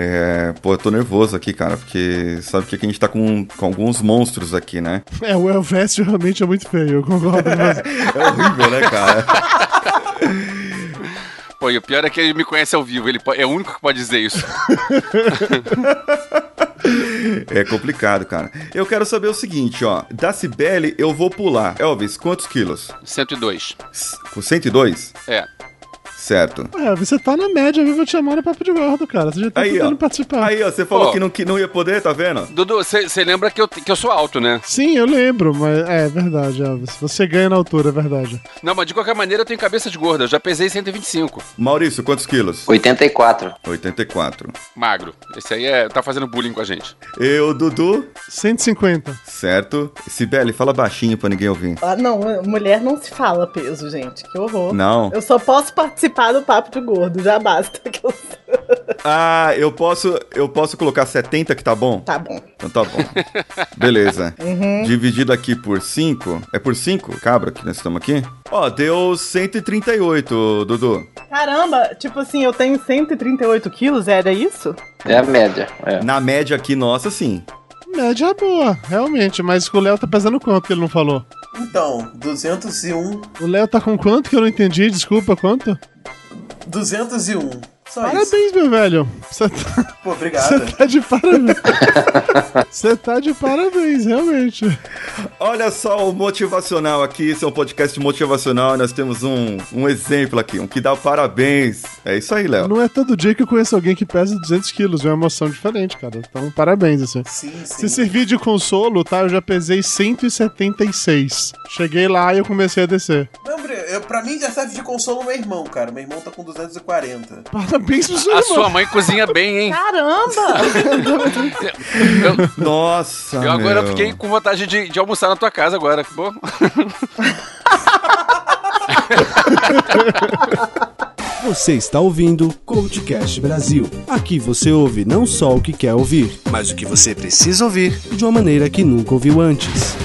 É, pô, eu tô nervoso aqui, cara, porque sabe que aqui a gente tá com, com alguns monstros aqui, né? É, o Elvest realmente é muito feio, eu concordo. Mas... É horrível, né, cara? Pô, e o pior é que ele me conhece ao vivo, ele é o único que pode dizer isso. É complicado, cara. Eu quero saber o seguinte, ó. Da Cibele eu vou pular. Elvis, quantos quilos? 102. Com 102? É. Certo. É, você tá na média, eu vou te chamar no papo de gordo, cara. Você já tá Aí, tentando ó. participar. Aí, ó, você falou Pô. que não, que não ia poder, tá vendo? Dudu, você lembra que eu, que eu sou alto, né? Sim, eu lembro, mas é verdade, Elvis. Você ganha na altura, é verdade. Não, mas de qualquer maneira eu tenho cabeça de gorda, eu já pesei 125. Maurício, quantos quilos? 84. 84. Magro. Esse aí é, tá fazendo bullying com a gente. Eu, Dudu, 150. certo. Sibeli, fala baixinho pra ninguém ouvir. Ah, não, mulher não se fala peso, gente. Que horror. Não. Eu só posso participar do papo de gordo, já basta. Que eu... Ah, eu posso, eu posso colocar 70 que tá bom? Tá bom. Então tá bom. Beleza. Dividido aqui por 5. É por 5, cabra, que nós estamos aqui? Ó, deu 138, Dudu. Caramba, tipo assim, eu tenho 138 quilos, era isso? É a média. É. Na média aqui, nossa, sim. Média boa, realmente. Mas o Léo tá pesando quanto que ele não falou? Então, 201. O Léo tá com quanto que eu não entendi? Desculpa, quanto? 201. Só isso. Parabéns, meu velho. Você tá, Pô, você obrigado. tá de parabéns. Você tá de parabéns, realmente. Olha só o motivacional aqui, esse é um podcast motivacional, nós temos um, um exemplo aqui, um que dá parabéns. É isso aí, Léo. Não é todo dia que eu conheço alguém que pesa 200 quilos. É uma emoção diferente, cara. Então, parabéns, assim. Sim, sim. Se servir de consolo, tá? Eu já pesei 176. Cheguei lá e eu comecei a descer. Não, Bre, eu, pra mim já serve de consolo meu irmão, cara. Meu irmão tá com 240. Parabéns pro seu A irmão. sua mãe cozinha bem, hein? Caramba! Eu, Nossa, eu agora meu. fiquei com vontade de, de almoçar na tua casa agora. Pô. Você está ouvindo Coachcast Brasil. Aqui você ouve não só o que quer ouvir, mas o que você precisa ouvir de uma maneira que nunca ouviu antes.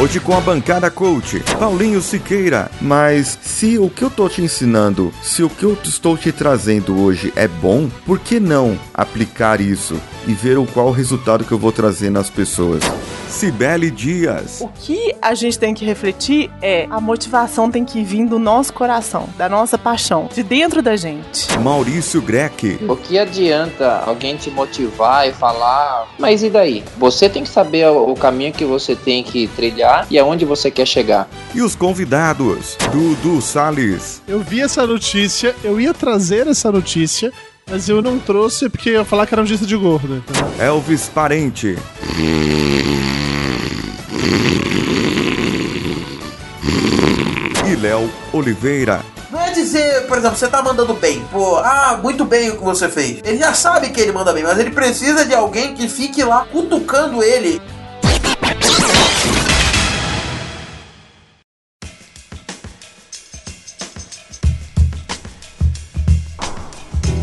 Hoje com a bancada coach, Paulinho Siqueira. Mas se o que eu tô te ensinando, se o que eu estou te trazendo hoje é bom, por que não aplicar isso e ver o qual resultado que eu vou trazer nas pessoas? Cibele Dias. O que a gente tem que refletir é a motivação tem que vir do nosso coração, da nossa paixão, de dentro da gente. Maurício Greck. O que adianta alguém te motivar e falar, mas e daí? Você tem que saber o o caminho que você tem que trilhar e aonde você quer chegar. E os convidados, Dudu Salles. Eu vi essa notícia, eu ia trazer essa notícia, mas eu não trouxe porque eu ia falar que era notícia de gordo. Então. Elvis Parente. E Léo Oliveira. Não é dizer, por exemplo, você tá mandando bem. Pô, ah, muito bem o que você fez. Ele já sabe que ele manda bem, mas ele precisa de alguém que fique lá cutucando ele.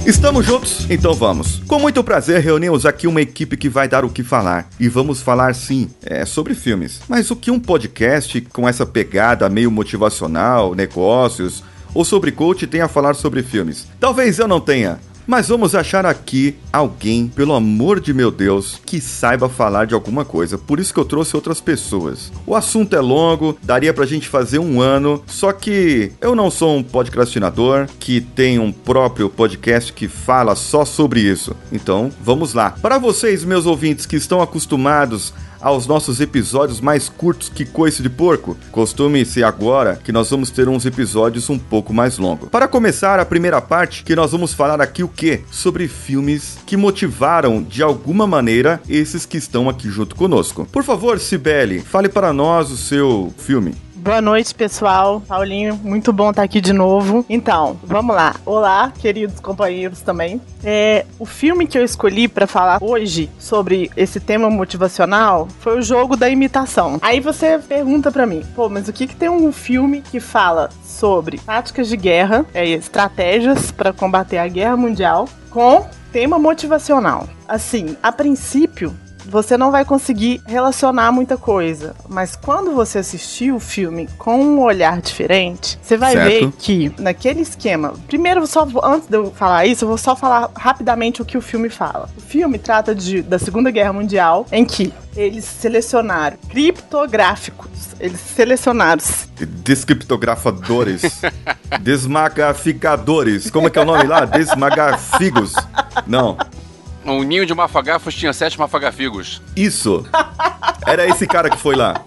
Estamos juntos? Então vamos. Com muito prazer, reunimos aqui uma equipe que vai dar o que falar. E vamos falar sim, é sobre filmes. Mas o que um podcast com essa pegada meio motivacional, negócios ou sobre coach tem a falar sobre filmes? Talvez eu não tenha. Mas vamos achar aqui alguém, pelo amor de meu Deus, que saiba falar de alguma coisa. Por isso que eu trouxe outras pessoas. O assunto é longo, daria pra gente fazer um ano, só que eu não sou um podcastinador que tem um próprio podcast que fala só sobre isso. Então, vamos lá. Para vocês, meus ouvintes que estão acostumados aos nossos episódios mais curtos que coice de porco. Costume-se agora que nós vamos ter uns episódios um pouco mais longos. Para começar a primeira parte, que nós vamos falar aqui o que? Sobre filmes que motivaram de alguma maneira esses que estão aqui junto conosco. Por favor, Cibele, fale para nós o seu filme. Boa noite, pessoal. Paulinho, muito bom estar aqui de novo. Então, vamos lá. Olá, queridos companheiros também. É, o filme que eu escolhi para falar hoje sobre esse tema motivacional foi o jogo da imitação. Aí você pergunta para mim, pô, mas o que que tem um filme que fala sobre táticas de guerra, é, estratégias para combater a guerra mundial com tema motivacional? Assim, a princípio, você não vai conseguir relacionar muita coisa. Mas quando você assistir o filme com um olhar diferente, você vai Certo. ver que naquele esquema. Primeiro, só vou- antes de eu falar isso, eu vou só falar rapidamente o que o filme fala. O filme trata de, da Segunda Guerra Mundial, em que eles selecionaram criptográficos. Eles selecionaram Descriptografadores. Desmagaficadores. Como é que é o nome lá? Desmagafigos. Não. Um ninho de mafagafos tinha sete mafagafigos. Isso. Era esse cara que foi lá.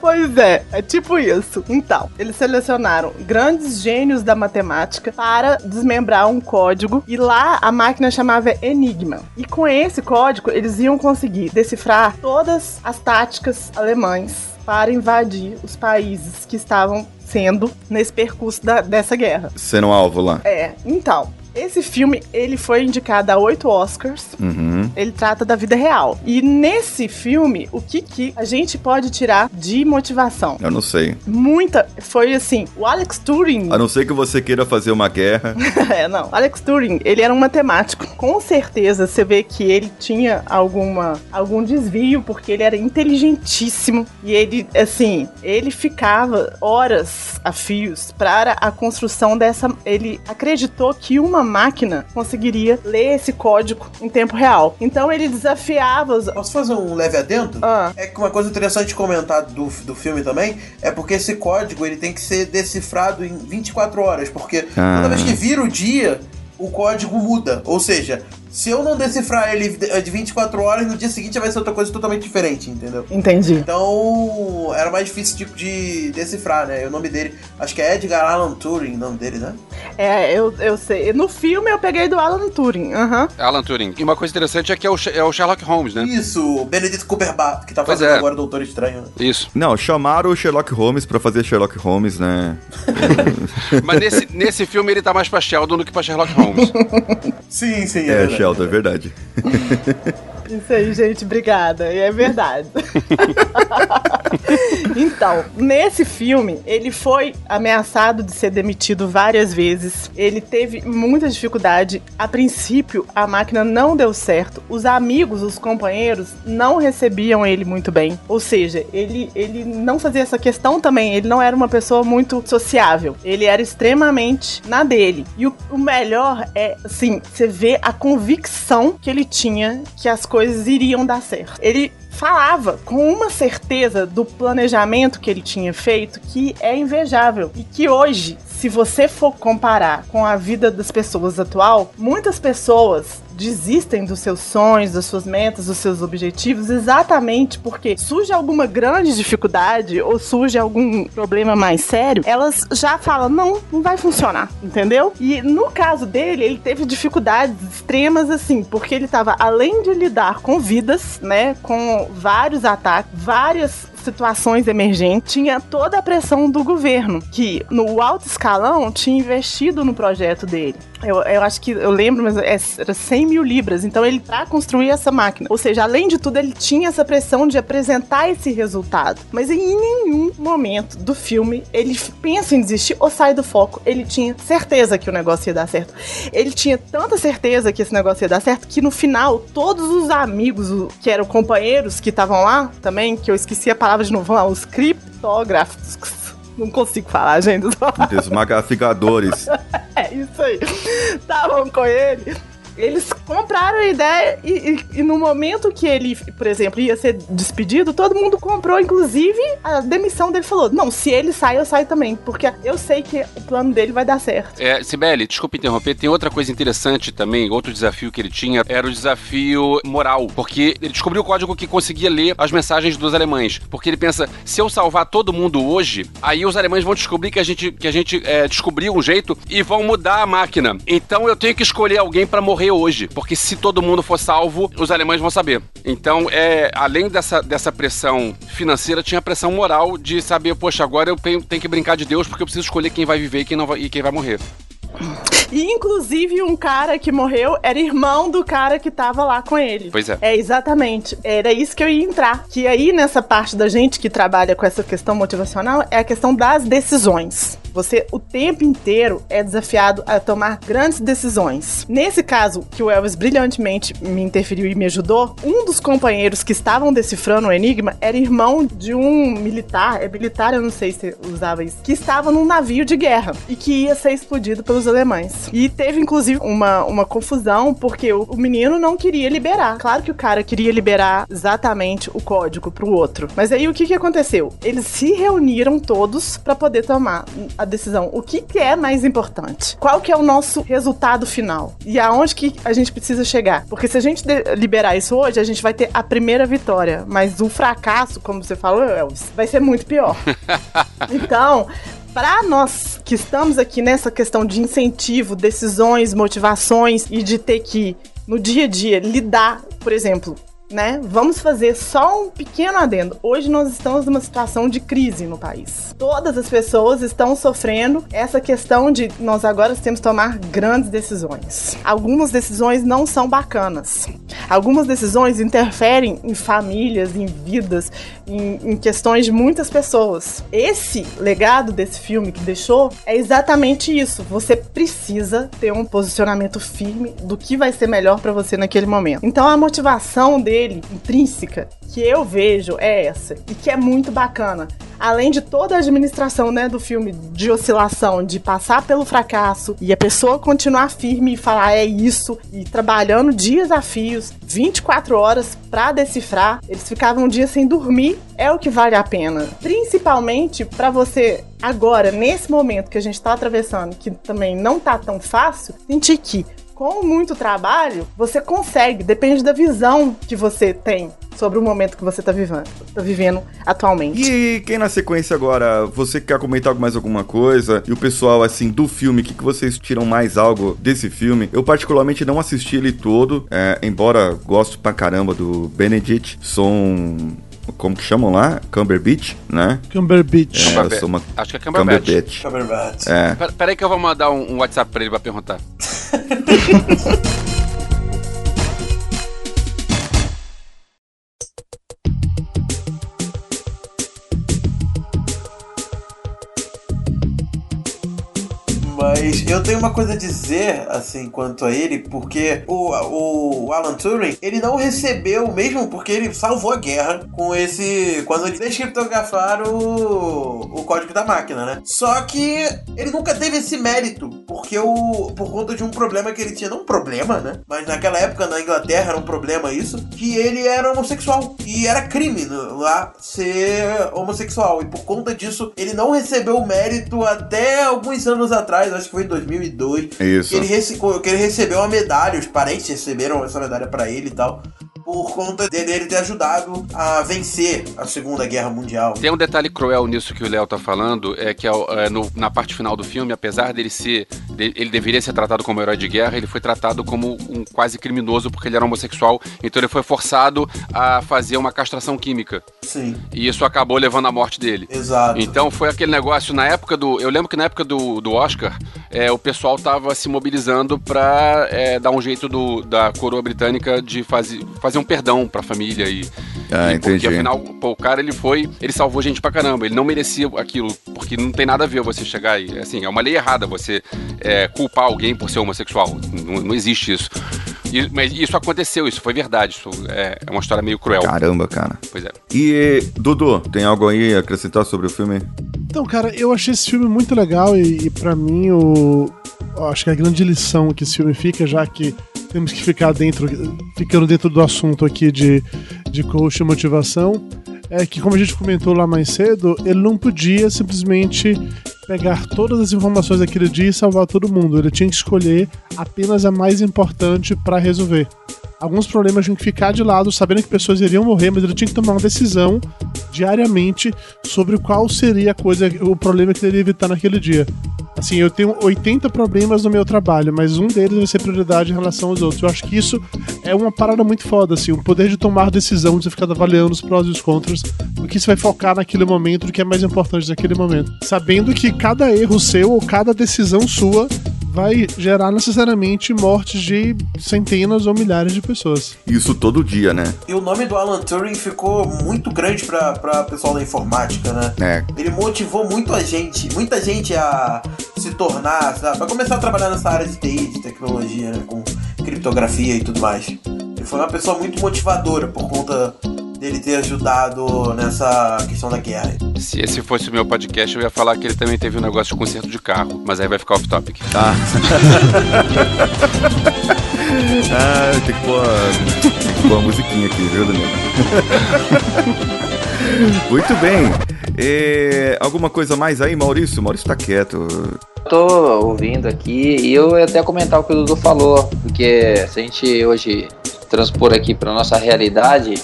Pois é, é tipo isso. Então, eles selecionaram grandes gênios da matemática para desmembrar um código e lá a máquina chamava Enigma. E com esse código eles iam conseguir decifrar todas as táticas alemães para invadir os países que estavam sendo nesse percurso da- dessa guerra. Sendo alvo lá. É, então, esse filme ele foi indicado a oito Oscars Uhum. ele trata da vida real. E nesse filme, o que, que a gente pode tirar de motivação? Eu não sei. Muita. Foi assim: o Alex Turing. A não ser que você queira fazer uma guerra. é, não. Alex Turing, ele era um matemático. Com certeza você vê que ele tinha alguma, algum desvio, porque ele era inteligentíssimo. E ele, assim, ele ficava horas a fios para a construção dessa. Ele acreditou que uma máquina conseguiria ler esse código em tempo real. Então ele desafiava os. Posso fazer um leve adendo? Ah. É que uma coisa interessante de comentar do, do filme também é porque esse código ele tem que ser decifrado em 24 horas, porque Ah. toda vez que vira o dia, o código muda. Ou seja, se eu não decifrar ele de de 24 horas, no dia seguinte vai ser outra coisa totalmente diferente, entendeu? Entendi. Então, era mais difícil tipo, de decifrar, né? O nome dele, acho que é Edgar Allan Turing, o nome dele, né? É, eu, eu sei. No filme eu peguei do Alan Turing. Aham. Alan Turing. E uma coisa interessante é que é o, é o Sherlock Holmes, né? Isso, o Benedict Cumberbatch, que tá Pois fazendo é. agora o Doutor Estranho. né? Isso. Não, chamaram o Sherlock Holmes pra fazer Sherlock Holmes, né? Mas nesse, nesse filme ele tá mais pra Sheldon do que pra Sherlock Holmes. Sim, sim, É, verdade. Sheldon, é verdade. Isso aí, gente, obrigada. E é verdade. então, nesse filme, ele foi ameaçado de ser demitido várias vezes. Ele teve muita dificuldade. A princípio, a máquina não deu certo. Os amigos, os companheiros, não recebiam ele muito bem. Ou seja, ele, ele não fazia essa questão também. Ele não era uma pessoa muito sociável. Ele era extremamente na dele. E o, o melhor é, assim, você vê a convicção que ele tinha que as coisas iriam dar certo. Ele falava com uma certeza do planejamento que ele tinha feito que é invejável e que hoje, se você for comparar com a vida das pessoas atual, muitas pessoas desistem dos seus sonhos, das suas metas, dos seus objetivos, exatamente porque surge alguma grande dificuldade ou surge algum problema mais sério, elas já falam, não, não vai funcionar, entendeu? E no caso dele, ele teve dificuldades extremas assim, porque ele estava além de lidar com vidas, né, com vários ataques, várias situações emergentes, tinha toda a pressão do governo, que no alto escalão tinha investido no projeto dele. Eu, eu acho que eu lembro, mas é- era 100 mil libras. Então ele para construir essa máquina. Ou seja, além de tudo, ele tinha essa pressão de apresentar esse resultado. Mas em nenhum momento do filme ele pensa em desistir ou sai do foco. Ele tinha certeza que o negócio ia dar certo. Ele tinha tanta certeza que esse negócio ia dar certo que no final todos os amigos que eram companheiros que estavam lá também, que eu esqueci a palavra de novo, lá, os criptógrafos. Não consigo falar, gente. Desmagafigadores. É isso aí. Estavam com ele. Eles compraram a ideia e, e- e no momento que ele, por exemplo, ia ser despedido, todo mundo comprou, inclusive a demissão dele falou: Não, se ele sai, eu saio também, porque eu sei que o plano dele vai dar certo. É, Sibeli, desculpa interromper, tem outra coisa interessante também, outro desafio que ele tinha, era o desafio moral, porque ele descobriu o código que conseguia ler as mensagens dos alemães, porque ele pensa, se eu salvar todo mundo hoje, aí os alemães vão descobrir que a gente, que a gente é, descobriu um jeito e vão mudar a máquina. Então eu tenho que escolher alguém pra morrer hoje, porque se todo mundo for salvo, os alemães vão saber. Então, é, além dessa, dessa pressão financeira, tinha a pressão moral de saber, poxa, agora eu tenho, tenho que brincar de Deus porque eu preciso escolher quem vai viver e quem, não vai, e quem vai morrer. E inclusive um cara que morreu era irmão do cara que tava lá com ele. Pois é. É, exatamente. Era isso que eu ia entrar. Que aí, nessa parte da gente que trabalha com essa questão motivacional, é a questão das decisões. Você o tempo inteiro é desafiado a tomar grandes decisões. Nesse caso, que o Elvis brilhantemente me interferiu e me ajudou, um dos companheiros que estavam decifrando o enigma era irmão de um militar, é militar, eu não sei se usava isso, que estava num navio de guerra e que ia ser explodido pelos alemães. E teve inclusive uma, uma confusão porque o, o menino não queria liberar. Claro que o cara queria liberar exatamente o código pro outro. Mas aí o que que aconteceu? Eles se reuniram todos para poder tomar a decisão. O que, que é mais importante? Qual que é o nosso resultado final? E aonde que a gente precisa chegar? Porque se a gente liberar isso hoje, a gente vai ter a primeira vitória. Mas o fracasso, como você falou, Elvis, vai ser muito pior. Então, para nós que estamos aqui nessa questão de incentivo, decisões, motivações e de ter que, no dia a dia, lidar, por exemplo, né? Vamos fazer só um pequeno adendo. Hoje nós estamos numa situação de crise no país. Todas as pessoas estão sofrendo essa questão de nós agora temos que tomar grandes decisões. Algumas decisões não são bacanas. Algumas decisões interferem em famílias, em vidas, em, em questões de muitas pessoas. Esse legado desse filme que deixou é exatamente isso. Você precisa ter um posicionamento firme do que vai ser melhor para você naquele momento. Então a motivação dele, intrínseca, que eu vejo é essa e que é muito bacana. Além de toda a administração né, do filme de oscilação, de passar pelo fracasso e a pessoa continuar firme e falar é isso, e trabalhando dias a fios, 24 horas pra decifrar, eles ficavam um dia sem dormir, é o que vale a pena. Principalmente pra você agora, nesse momento que a gente tá atravessando, que também não tá tão fácil, sentir que com muito trabalho, você consegue, depende da visão que você tem sobre o momento que você tá vivendo, tá vivendo atualmente. E quem na sequência agora, você quer comentar mais alguma coisa? E o pessoal, assim, do filme, o que, que vocês tiram mais algo desse filme? Eu particularmente não assisti ele todo, é, embora gosto pra caramba do Benedict, sou um... Como que chamam lá? Cumberbatch, né? Cumberbatch. É, eu sou uma Acho que é Cumberbatch. Cumberbatch. Cumberbatch. É. Pera- Peraí que eu vou mandar um, um WhatsApp pra ele pra perguntar. Mas eu tenho uma coisa a dizer, assim, quanto a ele, porque o, o Alan Turing, ele não recebeu, mesmo porque ele salvou a guerra com esse. quando descriptografaram o, o código da máquina, né? Só que ele nunca teve esse mérito, porque o. por conta de um problema que ele tinha, não um problema, né? Mas naquela época na Inglaterra era um problema isso, que ele era homossexual. E era crime no- lá ser homossexual. E por conta disso, ele não recebeu o mérito até alguns anos atrás, acho que foi em 2002. Isso. Que ele, rece- que ele recebeu uma medalha, os parentes receberam essa medalha pra ele e tal. Por conta dele ele ter ajudado a vencer a Segunda Guerra Mundial. Tem um detalhe cruel nisso que o Léo tá falando, é que é, no- na parte final do filme, apesar dele ser. ele deveria ser tratado como herói de guerra, ele foi tratado como um quase criminoso porque ele era homossexual, então ele foi forçado a fazer uma castração química. Sim, E isso acabou levando à morte dele. exato. Então foi aquele negócio na época do. Eu lembro que na época do, do Oscar, é, o pessoal tava se mobilizando pra é, dar um jeito do, da coroa britânica de fazer, fazer um perdão pra família e. Ah, e porque entendi. afinal, pô, o cara ele foi. Ele salvou gente pra caramba. Ele não merecia aquilo, porque não tem nada a ver você chegar e. Assim, é uma lei errada você é, culpar alguém por ser homossexual. Não, não existe isso. E- mas isso aconteceu, isso foi verdade. Isso é, é uma história meio cruel. Caramba, cara. Pois é. E, Dudu, tem algo aí a acrescentar sobre o filme? Então, cara, eu achei esse filme muito legal e, e para mim o eu acho que a grande lição que esse filme fica, já que temos que ficar dentro, ficando dentro do assunto aqui de, de coach e motivação, é que como a gente comentou lá mais cedo, ele não podia simplesmente pegar todas as informações daquele dia e salvar todo mundo. Ele tinha que escolher apenas a mais importante para resolver. Alguns problemas tinham que ficar de lado, sabendo que pessoas iriam morrer, mas ele tinha que tomar uma decisão diariamente sobre qual seria a coisa, o problema que ele ia evitar naquele dia. Assim, eu tenho 80 problemas no meu trabalho, mas um deles vai ser prioridade em relação aos outros. Eu acho que isso é uma parada muito foda, assim, o poder de tomar decisão, de você ficar avaliando os prós e os contras, o que você vai focar naquele momento, o que é mais importante naquele momento. Sabendo que cada erro seu ou cada decisão sua vai gerar necessariamente mortes de centenas ou milhares de pessoas. Isso todo dia, né? E o nome do Alan Turing ficou muito grande pra, pra pessoal da informática, né? É. Ele motivou muito a gente, muita gente a se tornar, sabe? A começar a trabalhar nessa área de TI, de tecnologia, né? Com criptografia e tudo mais. Ele foi uma pessoa muito motivadora por conta dele ter ajudado nessa questão da guerra. Se esse fosse o meu podcast, eu ia falar que ele também teve um negócio de conserto de carro, mas aí vai ficar off-topic. Ah. ah, tem que pôr, tem que pôr a musiquinha aqui, viu, Daniel? Muito bem. É, alguma coisa mais aí, Maurício? Maurício tá quieto. Tô ouvindo aqui e eu ia até comentar o que o Dudu falou, porque se a gente hoje transpor aqui para nossa realidade,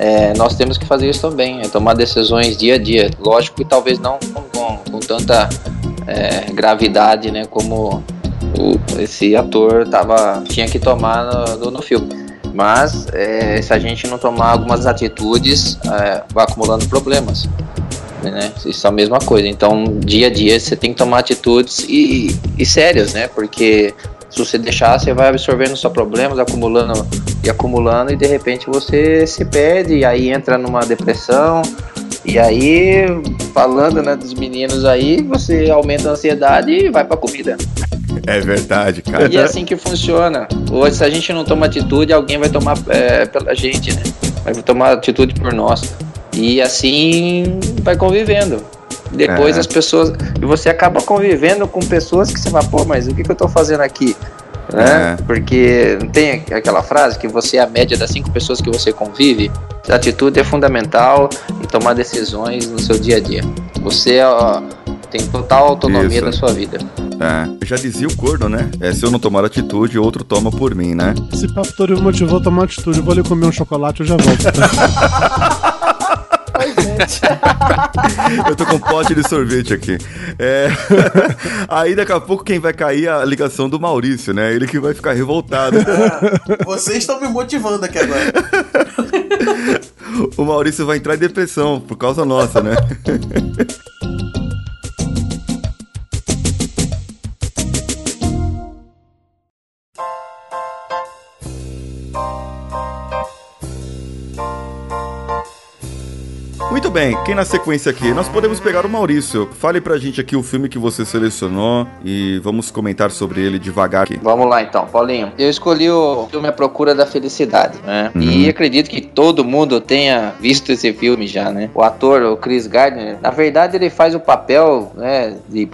é, nós temos que fazer isso também, é tomar decisões dia a dia. Lógico que talvez não com, com, tanta é, gravidade, né, como o, esse ator tava, tinha que tomar no, no, filme. Mas é, se a gente não tomar algumas atitudes, é, vai acumulando problemas. Né? Isso é a mesma coisa. Então, dia a dia, você tem que tomar atitudes e, e sérias, né? Porque se você deixar, você vai absorvendo só problemas, acumulando e acumulando, e de repente você se perde, e aí entra numa depressão. E aí, falando né, dos meninos aí, você aumenta a ansiedade e vai pra comida. É verdade, cara. E é assim que funciona. Hoje, se a gente não toma atitude, alguém vai tomar é, pela gente, né? Vai tomar atitude por nós. E assim vai convivendo. Depois É. as pessoas. E você acaba convivendo com pessoas que você fala, pô, mas o que, que eu tô fazendo aqui? Né? É. Porque não tem aquela frase que você é a média das cinco pessoas que você convive? A atitude é fundamental em tomar decisões no seu dia a dia. Você ó, tem total autonomia Isso. da sua vida. É, já dizia o corno, né? É, se eu não tomar atitude, outro toma por mim, né? Esse papo todo me motivou a tomar atitude. Eu vou ali comer um chocolate, eu já volto. Oi, gente. Eu tô com um pote de sorvete aqui. É... Aí daqui a pouco quem vai cair é a ligação do Maurício, né? Ele que vai ficar revoltado. Ah, vocês estão me motivando aqui agora. O Maurício vai entrar em depressão por causa nossa, né? Muito bem, quem na sequência aqui? Nós podemos pegar o Maurício. Fale pra gente aqui o filme que você selecionou e vamos comentar sobre ele devagar aqui. Vamos lá então, Paulinho. Eu escolhi o filme A Procura da Felicidade, né? Uhum. E acredito que todo mundo tenha visto esse filme já, né? O ator, o Chris Gardner, na verdade ele faz o papel, né, de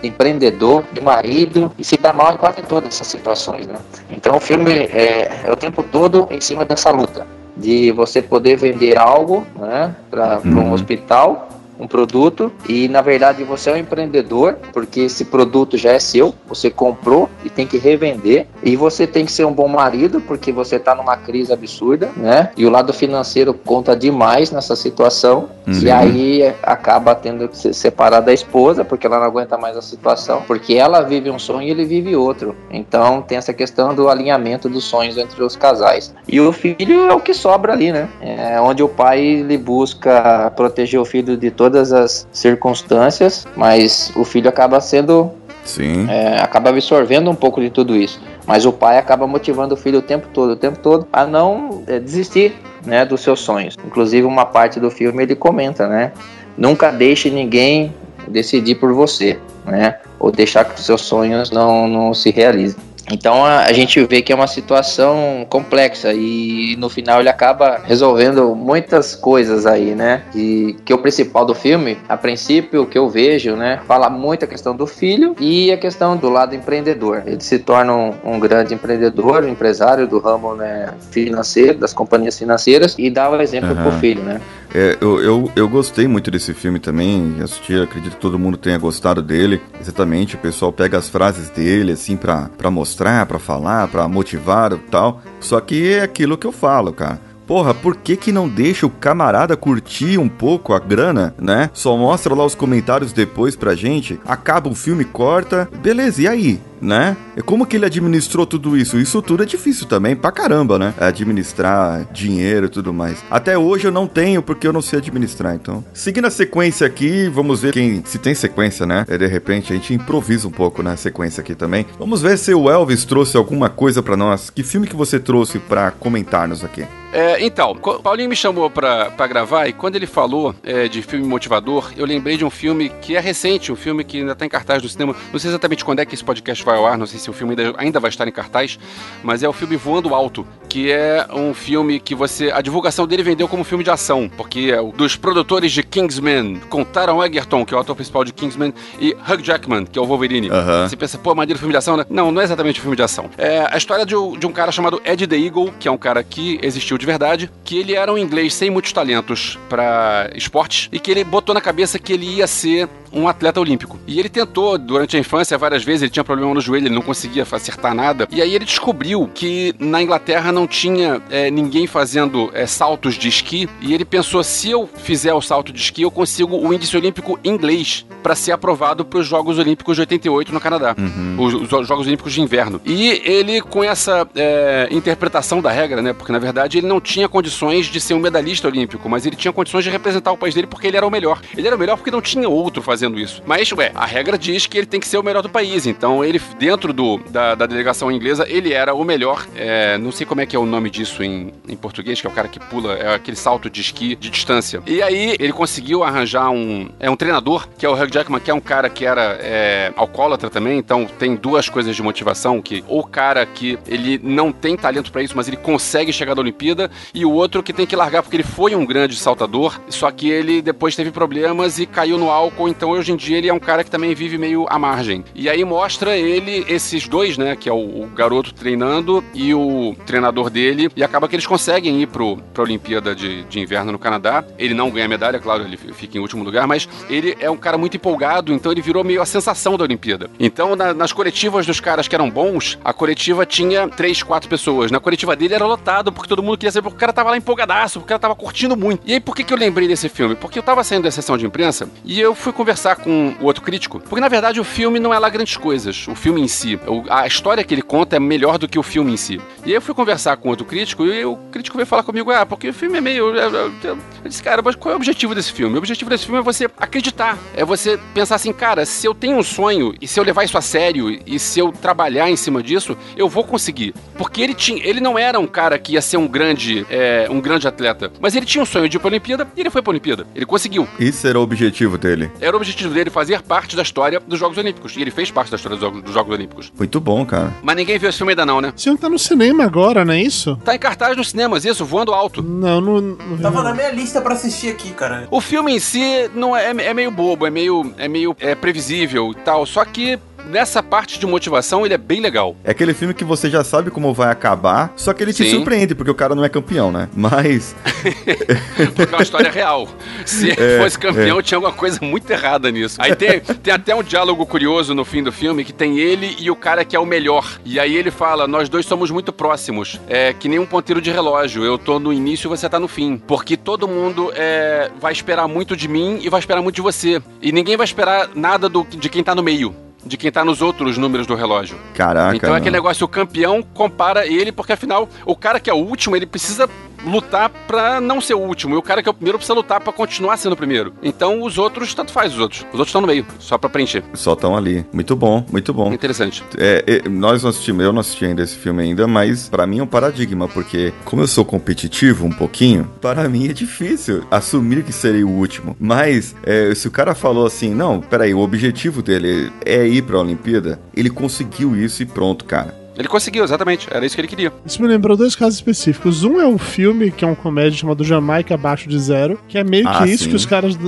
empreendedor, de marido e se dá mal em quase todas essas situações, né? Então o filme é, é o tempo todo em cima dessa luta de você poder vender algo, né, para um Uhum. hospital um produto e na verdade você é um empreendedor porque esse produto já é seu, você comprou e tem que revender e você tem que ser um bom marido porque você está numa crise absurda, né? E o lado financeiro conta demais nessa situação Uhum. e aí acaba tendo que se separar da esposa porque ela não aguenta mais a situação, porque ela vive um sonho e ele vive outro. Então tem essa questão do alinhamento dos sonhos entre os casais. E o filho é o que sobra ali, né? É onde o pai ele busca proteger o filho de todas as circunstâncias, mas o filho acaba sendo Sim. é, acaba absorvendo um pouco de tudo isso. Mas o pai acaba motivando o filho o tempo todo, o tempo todo, a não é, desistir né, dos seus sonhos. Inclusive, uma parte do filme ele comenta, né? Nunca deixe ninguém decidir por você, né? Ou deixar que os seus sonhos não, não se realizem. Então a, a gente vê que é uma situação complexa e no final ele acaba resolvendo muitas coisas aí, né? E que o principal do filme, a princípio, o que eu vejo, né? Fala muito a questão do filho e a questão do lado empreendedor. Ele se torna um, um grande empreendedor, empresário do ramo né, financeiro, das companhias financeiras e dá o exemplo Aham. pro filho, né? É, eu, eu, eu gostei muito desse filme também, assisti, acredito que todo mundo tenha gostado dele. Exatamente, o pessoal pega as frases dele, assim, pra, pra mostrar, pra falar, pra motivar e tal. Só que é aquilo que eu falo, cara. Porra, por que que não deixa o camarada curtir um pouco a grana, né? Só mostra lá os comentários depois pra gente, acaba o filme, corta, beleza, e aí? né? E como que ele administrou tudo isso? Isso tudo é difícil também, pra caramba, né? Administrar dinheiro e tudo mais. Até hoje eu não tenho, porque eu não sei administrar, então. Seguindo a sequência aqui, vamos ver quem. Se tem sequência, né? De repente a gente improvisa um pouco na sequência aqui também. Vamos ver se o Elvis trouxe alguma coisa para nós. Que filme que você trouxe para comentar-nos aqui? É, então, Paulinho me chamou pra, pra gravar e quando ele falou é, de filme motivador, eu lembrei de um filme que é recente, um filme que ainda tá em cartaz no cinema. Não sei exatamente quando é que esse podcast vai ao ar, não sei se o filme ainda, ainda vai estar em cartaz, mas é o filme Voando Alto, que é um filme que você. A divulgação dele vendeu como filme de ação, porque é dos produtores de Kingsman, com Taron Egerton, que é o ator principal de Kingsman, e Hugh Jackman, que é o Wolverine. Aham. Você pensa, pô, maneiro filme de ação, né? Não, não é exatamente um filme de ação. É a história de, um- de um cara chamado Ed the Eagle, que é um cara que existiu de verdade, que ele era um inglês sem muitos talentos pra esportes e que ele botou na cabeça que ele ia ser um atleta olímpico. E ele tentou, durante a infância, várias vezes, ele tinha problema no joelho, ele não conseguia acertar nada. E aí ele descobriu que na Inglaterra não tinha é, ninguém fazendo é, saltos de esqui. E ele pensou: se eu fizer o salto de esqui, eu consigo o índice olímpico inglês para ser aprovado para os Jogos Olímpicos de 88 no Canadá. Os, os Jogos Olímpicos de Inverno. E ele, com essa é, interpretação da regra, né? Porque na verdade ele não tinha condições de ser um medalhista olímpico, mas ele tinha condições de representar o país dele porque ele era o melhor. Ele era o melhor porque não tinha outro fazendo isso. Mas, ué, a regra diz que ele tem que ser o melhor do país. Então, ele, dentro do, da, da delegação inglesa, ele era o melhor. É, não sei como é que é o nome disso em, em português, que é o cara que pula, é aquele salto de esqui de distância. E aí, ele conseguiu arranjar um, é um treinador, que é o Hugh Jackman, que é um cara que era é, alcoólatra também. Então, tem duas coisas de motivação, que o cara que ele não tem talento pra isso, mas ele consegue chegar da Olimpíada, e o outro que tem que largar porque ele foi um grande saltador, só que ele depois teve problemas e caiu no álcool, então hoje em dia ele é um cara que também vive meio à margem. E aí mostra ele, esses dois, né, que é o, o garoto treinando e o treinador dele, e acaba que eles conseguem ir pro, pra Olimpíada de, de Inverno no Canadá. Ele não ganha medalha, claro, ele fica em último lugar, mas ele é um cara muito empolgado, então ele virou meio a sensação da Olimpíada. Então, na- nas coletivas dos caras que eram bons, a coletiva tinha três, quatro pessoas. Na coletiva dele era lotado, porque todo mundo queria saber, porque o cara tava lá empolgadaço, porque o cara tava curtindo muito. E aí, por que, que eu lembrei desse filme? Porque eu tava saindo da sessão de imprensa e eu fui conversar com o outro crítico. Porque, na verdade, o filme não é lá grandes coisas, o filme em si. A história que ele conta é melhor do que o filme em si. E aí eu fui conversar com outro crítico e o crítico veio falar comigo, ah, porque o filme é meio... Eu, eu- eu disse, cara, mas qual é o objetivo desse filme? O objetivo desse filme é você acreditar. É você pensar assim, cara, se eu tenho um sonho e se eu levar isso a sério e se eu trabalhar em cima disso, eu vou conseguir. Porque ele tinha, ele não era um cara que ia ser um grande, é, um grande atleta, mas ele tinha um sonho de ir pra Olimpíada e ele foi pra Olimpíada. Ele conseguiu. Isso era o objetivo dele. Era o objetivo dele fazer parte da história dos Jogos Olímpicos. E ele fez parte da história dos Jogos, dos Jogos Olímpicos. Muito bom, cara. Mas ninguém viu esse filme ainda não, né? Esse filme tá no cinema agora, não é isso? Tá em cartaz nos cinemas, isso, voando alto. Não, não. não Tava na minha lista pra assistir aqui, cara. O filme em si não é, é meio bobo, é meio, é meio é, previsível e tal. Só que nessa parte de motivação ele é bem legal. É aquele filme que você já sabe como vai acabar, só que ele te Sim. surpreende, porque o cara não é campeão, né? Mas. Porque é uma história real. Se ele fosse campeão, tinha alguma coisa muito errada nisso. Aí tem, tem até um diálogo curioso no fim do filme que tem ele e o cara que é o melhor. E aí ele fala: Nós dois somos muito próximos. É que nem um ponteiro de relógio. Eu tô no início e você tá no fim. Porque todo mundo é, vai esperar muito de mim e vai esperar muito de você. E ninguém vai esperar nada do, de quem tá no meio. De quem tá nos outros números do relógio. Caraca. Então é aquele negócio, o campeão compara ele, porque afinal, o cara que é o último, ele precisa lutar pra não ser o último. E o cara que é o primeiro precisa lutar pra continuar sendo o primeiro. Então os outros, tanto faz os outros. Os outros estão no meio, só pra preencher. Só estão ali. Muito bom, muito bom. Interessante. É, é, nós não assistimos, eu não assisti ainda esse filme ainda, mas pra mim é um paradigma, porque como eu sou competitivo um pouquinho, para mim é difícil assumir que serei o último. Mas é, se o cara falou assim, não, peraí, o objetivo dele é ir pra Olimpíada, ele conseguiu isso e pronto, cara. Ele conseguiu, exatamente. Era isso que ele queria. Isso me lembrou dois casos específicos. Um é um filme que é um comédia chamado Jamaica Abaixo de Zero, que é meio Ah, que isso sim. que os caras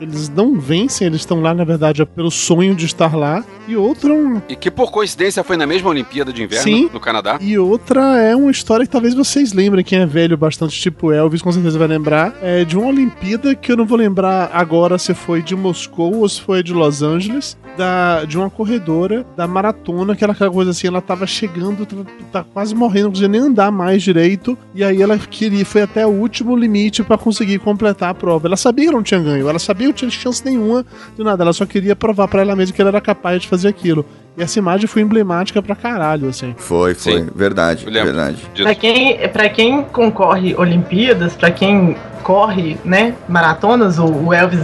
eles não vencem, eles estão lá na verdade é pelo sonho de estar lá. E outro é um E que por coincidência foi na mesma Olimpíada de Inverno, Sim. no Canadá. E outra é uma história que talvez vocês lembrem, quem é velho bastante, tipo Elvis, com certeza vai lembrar. É de uma Olimpíada que eu não vou lembrar agora se foi de Moscou ou se foi de Los Angeles. Da, de uma corredora da maratona, aquela coisa assim, ela tava chegando, tava, tá quase morrendo, não conseguia nem andar mais direito, e aí ela queria, foi até o último limite para conseguir completar a prova. Ela sabia que não tinha ganho, ela sabia que não tinha chance nenhuma de nada, ela só queria provar para ela mesma que ela era capaz de fazer aquilo. E essa imagem foi emblemática pra caralho, assim. Foi, foi. Sim. Verdade, verdade. Pra quem, pra quem concorre Olimpíadas, pra quem corre, né, maratonas, o- Elvis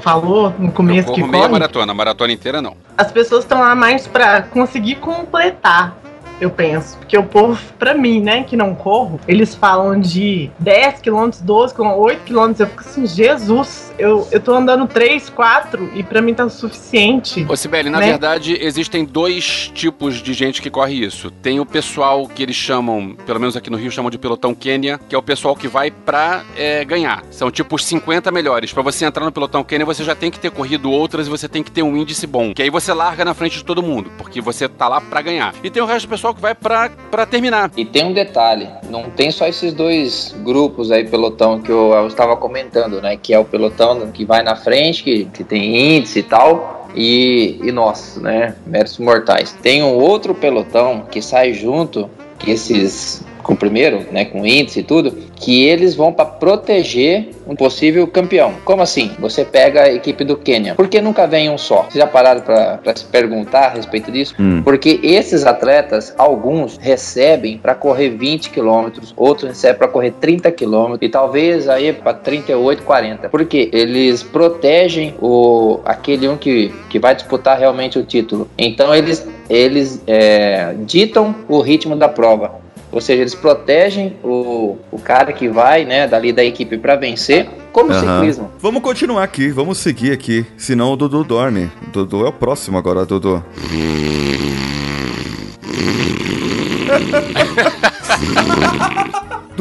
falou no Eu começo que corro meia corre, maratona, maratona inteira não. as pessoas estão lá mais pra conseguir completar, eu penso. Porque o povo, pra mim, né, que não corro, eles falam de 10 quilômetros, 12 quilômetros, 8 quilômetros. Eu fico assim, Jesus, eu, eu tô andando 3, 4 e pra mim tá o suficiente. Ô, Sibeli, na Né? verdade, existem dois tipos de gente que corre isso. Tem o pessoal que eles chamam, pelo menos aqui no Rio, chamam de pelotão Quênia, que é o pessoal que vai pra é, ganhar. São tipo os 50 melhores. Pra você entrar no pelotão Quênia, você já tem que ter corrido outras e você tem que ter um índice bom. Que aí você larga na frente de todo mundo, porque você tá lá pra ganhar. E tem o resto do pessoal que vai pra terminar. E tem um detalhe, não tem só esses dois grupos aí, pelotão, que eu, estava comentando, né? Que é o pelotão que vai na frente, que, que tem índice e tal. E, e nós, né? Méritos mortais. Tem um outro pelotão que sai junto, que esses com o primeiro, né, com índice e tudo, que eles vão para proteger um possível campeão. Como assim? Você pega a equipe do Quênia. Por que nunca vem um só? Vocês já pararam para se perguntar a respeito disso? Hum. Porque esses atletas, alguns recebem para correr 20 quilômetros, outros recebem para correr 30 quilômetros e talvez aí para 38, 40. Porque eles protegem o aquele um que, que vai disputar realmente o título. Então eles eles é, ditam o ritmo da prova. Ou seja, eles protegem o, o cara que vai, né, dali da equipe para vencer, como o Aham. ciclismo. Vamos continuar aqui, vamos seguir aqui. Senão o Dudu dorme. O Dudu é o próximo agora, Dudu.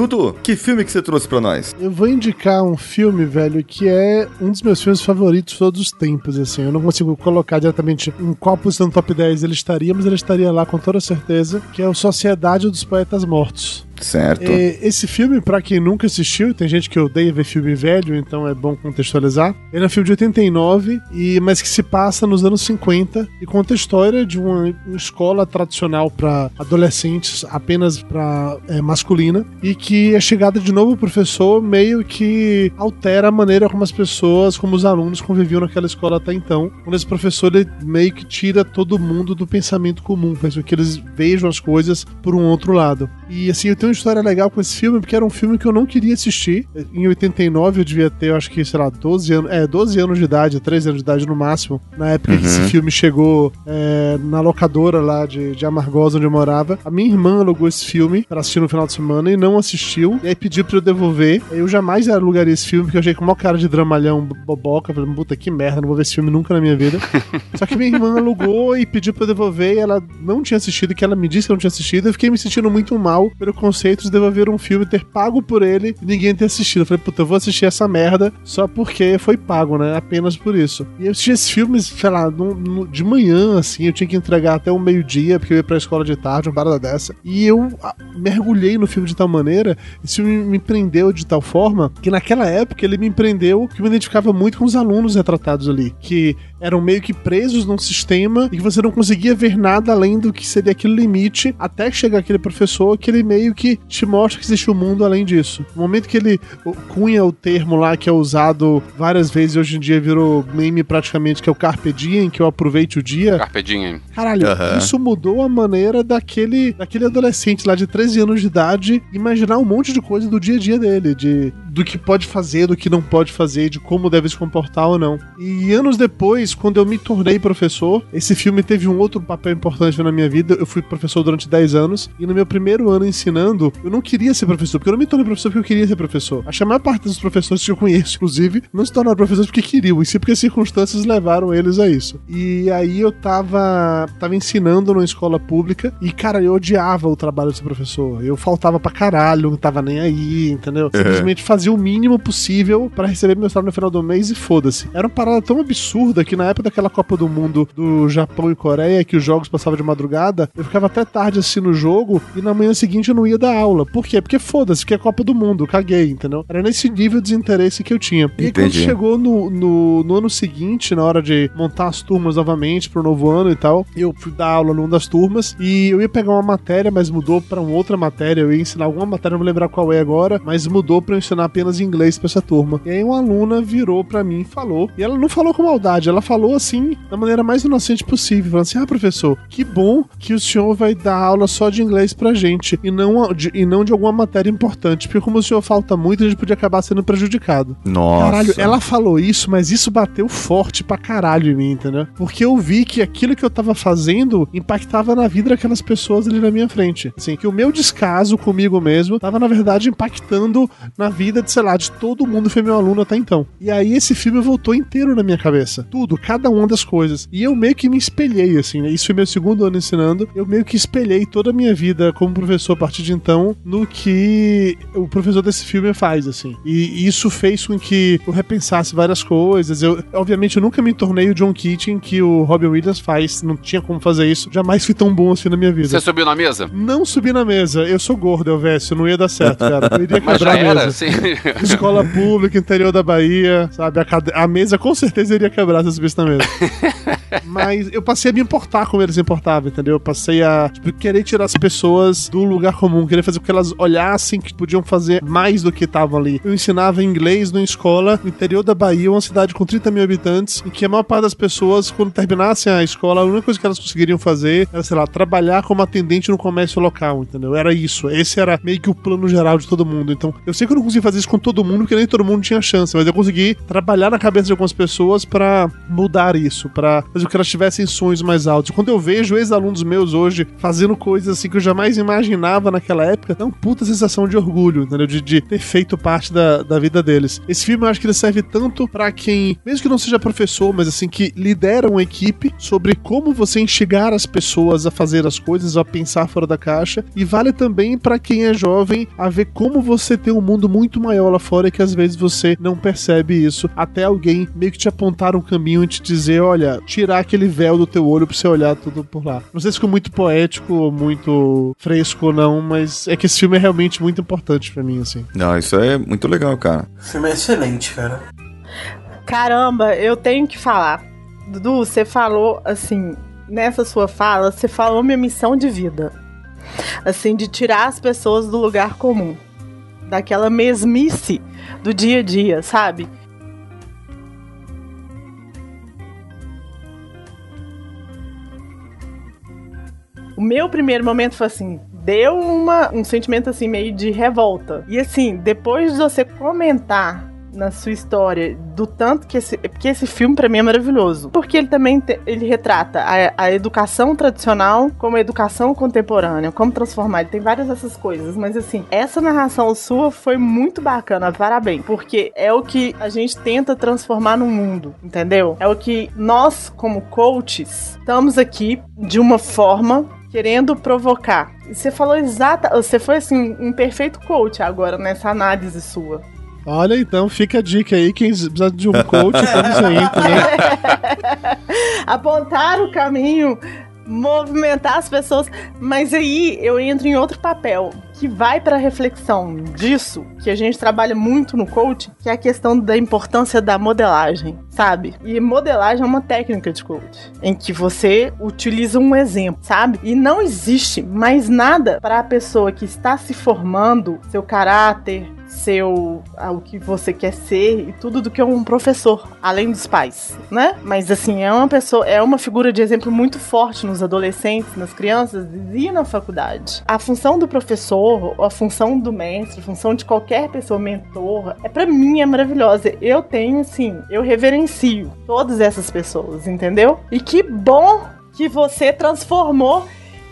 Dudu, que filme que você trouxe pra nós? Eu vou indicar um filme, velho, que é um dos meus filmes favoritos de todos os tempos, assim. Eu não consigo colocar diretamente em qual posição do top 10 ele estaria, mas ele estaria lá com toda certeza, que é o Sociedade dos Poetas Mortos. Certo. É, esse filme, pra quem nunca assistiu, tem gente que odeia ver filme velho, então é bom contextualizar. Ele é um filme de 89, e, mas que se passa nos anos 50 e conta a história de uma, uma escola tradicional pra adolescentes, apenas pra é, masculina, e que a chegada de novo professor meio que altera a maneira como as pessoas, como os alunos conviviam naquela escola até então. Quando esse professor ele meio que tira todo mundo do pensamento comum, faz com que eles vejam as coisas por um outro lado. E assim, eu tenho uma história legal com esse filme, porque era um filme que eu não queria assistir. Em 89 eu devia ter, eu acho que, sei lá, 12 anos, é, 12 anos de idade, 13 anos de idade no máximo, na época que esse filme chegou é, na locadora lá de, de Amargosa, onde eu morava. A minha irmã alugou esse filme pra assistir no final de semana e não assistiu, e aí pediu pra eu devolver. Eu jamais alugaria esse filme, porque eu achei com maior cara de dramalhão boboca, falei, puta que merda, não vou ver esse filme nunca na minha vida. Só que minha irmã alugou e pediu pra eu devolver, e ela não tinha assistido, que ela me disse que não tinha assistido. Eu fiquei me sentindo muito mal pelo conceito de devolver um filme, ter pago por ele e ninguém ter assistido. Eu falei, puta, eu vou assistir essa merda só porque foi pago, né? Apenas por isso. E eu assisti esse filme, sei lá, no- no- de manhã, assim, eu tinha que entregar até o meio-dia, porque eu ia pra escola de tarde, uma parada dessa. E eu ah, mergulhei no filme de tal maneira, esse filme me prendeu de tal forma que naquela época ele me prendeu que eu me identificava muito com os alunos retratados ali, que eram meio que presos num sistema e que você não conseguia ver nada além do que seria aquele limite até chegar aquele professor que ele meio que te mostra que existe um mundo além disso. No momento que ele cunha o termo lá que é usado várias vezes e hoje em dia virou meme praticamente, que é o Carpe Diem, que eu aproveite o dia. Carpedinha. Caralho, Aham. isso mudou a maneira daquele, daquele adolescente lá de 13 anos de idade imaginar um monte de coisa do dia a dia dele, de do que pode fazer, do que não pode fazer, de como deve se comportar ou não. E anos depois, quando eu me tornei professor, esse filme teve um outro papel importante na minha vida. Eu fui professor durante 10 anos e no meu primeiro ano ensinando, eu não queria ser professor, porque eu não me tornei professor porque eu queria ser professor. Acho que a maior parte dos professores que eu conheço, inclusive, não se tornaram professores porque queriam, e sim porque as circunstâncias levaram eles a isso. E aí eu tava, tava ensinando numa escola pública e, cara, eu odiava o trabalho desse professor. Eu faltava pra caralho, não tava nem aí, entendeu? Simplesmente fazia fazia o mínimo possível para receber meu salário no final do mês e foda-se. Era uma parada tão absurda que na época daquela Copa do Mundo do Japão e Coreia, que os jogos passavam de madrugada, eu ficava até tarde assistindo o jogo e na manhã seguinte eu não ia dar aula. Por quê? Porque foda-se, que é Copa do Mundo, caguei, entendeu? Era nesse nível de desinteresse que eu tinha. E quando chegou no, no, no ano seguinte, na hora de montar as turmas novamente pro novo ano e tal, eu fui dar aula numa das turmas e eu ia pegar uma matéria, mas mudou pra uma outra matéria. Eu ia ensinar alguma matéria, não vou lembrar qual é agora, mas mudou pra eu ensinar apenas inglês pra essa turma. E aí uma aluna virou pra mim e falou. E ela não falou com maldade, ela falou assim, da maneira mais inocente possível, falando assim: Ah, professor, que bom que o senhor vai dar aula só de inglês pra gente e não de, e não de alguma matéria importante, porque como o senhor falta muito, a gente podia acabar sendo prejudicado. Nossa. Caralho, ela falou isso, mas isso bateu forte pra caralho em mim, entendeu? Porque eu vi que aquilo que eu tava fazendo impactava na vida daquelas pessoas ali na minha frente. Assim, que o meu descaso comigo mesmo tava, na verdade, impactando na vida de, sei lá, de todo mundo foi meu aluno até então. E aí esse filme voltou inteiro na minha cabeça. Tudo, cada uma das coisas. E eu meio que me espelhei, assim, né? Isso foi meu segundo ano ensinando. Eu meio que espelhei toda a minha vida como professor a partir de então no que o professor desse filme faz, assim. E isso fez com que eu repensasse várias coisas. Eu, obviamente, eu nunca me tornei o John Keating que o Robin Williams faz. Não tinha como fazer isso. Jamais fui tão bom assim na minha vida. Você subiu na mesa? Não subi na mesa. Eu sou gordo, Elvésio. Não ia dar certo, cara. Eu iria Mas quebrar já a mesa. sim. Escola pública, interior da Bahia, sabe? A, cade- a mesa com certeza iria quebrar se eu subisse na mesa. Mas eu passei a me importar como eles importavam, entendeu? Eu passei a tipo, querer tirar as pessoas do lugar comum, querer fazer com que elas olhassem que podiam fazer mais do que estavam ali. Eu ensinava inglês numa escola no interior da Bahia, uma cidade com 30 mil habitantes, em que a maior parte das pessoas, quando terminassem a escola, a única coisa que elas conseguiriam fazer era, sei lá, trabalhar como atendente no comércio local, entendeu? Era isso. Esse era meio que o plano geral de todo mundo. Então, eu sei que eu não consegui fazer isso com todo mundo, porque nem todo mundo tinha chance, mas eu consegui trabalhar na cabeça de algumas pessoas pra mudar isso, pra fazer com que elas tivessem sonhos mais altos. Quando eu vejo ex-alunos meus hoje fazendo coisas assim que eu jamais imaginava naquela época, dá uma puta sensação de orgulho, entendeu? De, de ter feito parte da, da vida deles. Esse filme eu acho que ele serve tanto pra quem, mesmo que não seja professor, mas assim, que lidera uma equipe sobre como você instigar as pessoas a fazer as coisas, a pensar fora da caixa, e vale também pra quem é jovem a ver como você tem um mundo muito maior lá fora e que às vezes você não percebe isso, até alguém meio que te apontar um caminho e te dizer, olha, tirar aquele véu do teu olho pra você olhar tudo por lá. Não sei se ficou muito poético ou muito fresco ou não, mas é que esse filme é realmente muito importante pra mim, assim. Não, isso é muito legal, cara. O filme é excelente, cara. Caramba, eu tenho que falar. Dudu, você falou assim, nessa sua fala, você falou minha missão de vida. Assim, de tirar as pessoas do lugar comum. Daquela mesmice do dia a dia, sabe? O meu primeiro momento foi assim, deu uma, um sentimento assim meio de revolta. E assim, depois de você comentar na sua história do tanto que esse, porque esse filme pra mim é maravilhoso, porque ele também te- ele retrata a, a educação tradicional como a educação contemporânea, como transformar, ele tem várias dessas coisas, mas assim, essa narração sua foi muito bacana, parabéns, porque é o que a gente tenta transformar no mundo, entendeu? É o que nós como coaches estamos aqui de uma forma querendo provocar. Você falou exata, você foi assim um perfeito coach agora nessa análise sua. Olha, então, fica a dica aí, quem precisa de um coach, estamos aí, entendeu? Apontar o caminho, movimentar as pessoas, mas aí eu entro em outro papel que vai para reflexão disso, que a gente trabalha muito no coach, que é a questão da importância da modelagem, sabe? E modelagem é uma técnica de coach, em que você utiliza um exemplo, sabe? E não existe mais nada para a pessoa que está se formando, seu caráter, seu ah, o que você quer ser e tudo do que um professor, além dos pais, né? Mas assim, é uma pessoa, é uma figura de exemplo muito forte nos adolescentes, nas crianças e na faculdade. A função do professor, a função do mestre, a função de qualquer pessoa mentor, é para mim é maravilhosa. Eu tenho assim, eu reverencio todas essas pessoas, entendeu? E que bom que você transformou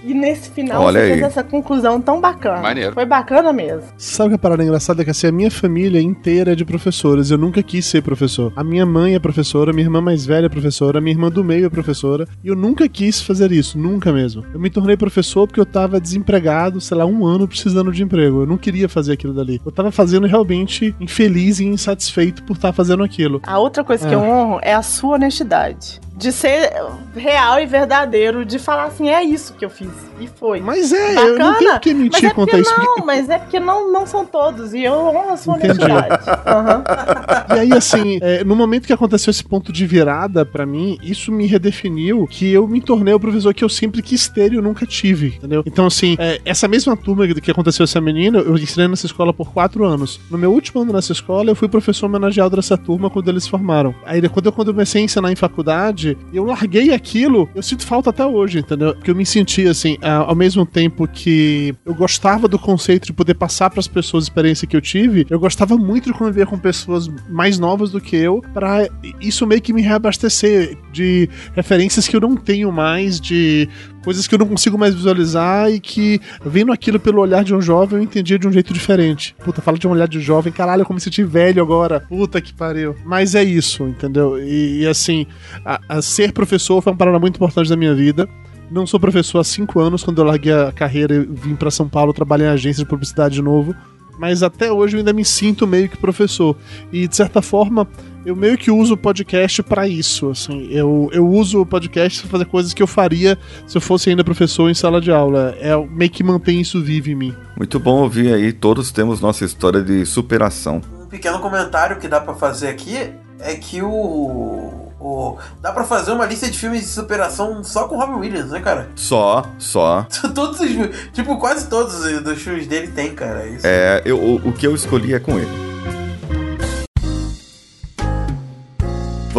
E nesse final Olha você aí. fez essa conclusão tão bacana. Maneiro. Foi bacana mesmo. Sabe que a parada engraçada é que assim, a minha família inteira é de professores. Eu nunca quis ser professor. A minha mãe é professora, minha irmã mais velha é professora, minha irmã do meio é professora. E eu nunca quis fazer isso, nunca mesmo. Eu me tornei professor porque eu tava desempregado, sei lá, um ano precisando de emprego. Eu não queria fazer aquilo dali. Eu tava fazendo realmente infeliz e insatisfeito por estar fazendo aquilo. A outra coisa que Ah. eu honro é a sua honestidade. De ser real e verdadeiro, de falar assim, é isso que eu fiz. E foi. Mas é, eu não Bacana. tenho por que Mas mentir é quanto porque a isso. não, mas é porque não, não são todos. E eu honro a sua Entendi. honestidade. Aham. E aí, assim, é, no momento que aconteceu esse ponto de virada pra mim, isso me redefiniu que eu me tornei o professor que eu sempre quis ter e eu nunca tive, entendeu? Então, assim, é, essa mesma turma que que aconteceu essa menina, eu ensinei nessa escola por quatro anos. No meu último ano nessa escola, eu fui professor homenageado dessa turma quando eles formaram. Aí, quando eu, quando eu comecei a ensinar em faculdade, eu larguei aquilo, eu sinto falta até hoje, entendeu? Porque eu me senti, assim, ao mesmo tempo que eu gostava do conceito de poder passar pras pessoas a experiência que eu tive, eu gostava muito de conviver com pessoas mais novas do que eu, pra isso meio que me reabastecer de referências que eu não tenho mais, de coisas que eu não consigo mais visualizar e que, vendo aquilo pelo olhar de um jovem, eu entendia de um jeito diferente. Puta, fala de um olhar de jovem, caralho, eu como me senti velho agora. Puta que pariu. Mas é isso, entendeu? E, e, assim, a- a ser professor foi uma parada muito importante da minha vida. Não sou professor há cinco anos, quando eu larguei a carreira e vim pra São Paulo trabalhar em agência de publicidade de novo. Mas até hoje eu ainda me sinto meio que professor. E de certa forma, eu meio que uso o podcast pra isso. Assim, eu, eu uso o podcast pra fazer coisas que eu faria se eu fosse ainda professor em sala de aula. É o- meio que mantém isso vivo em mim. Muito bom ouvir aí, todos temos nossa história de superação. Um pequeno comentário que dá pra fazer aqui é que o. o dá pra fazer uma lista de filmes de superação só com Robin Williams, né, cara? Só, só. Todos os. Tipo, quase todos os filmes dele tem, cara. Isso. É, eu, o, o que eu escolhi é com ele.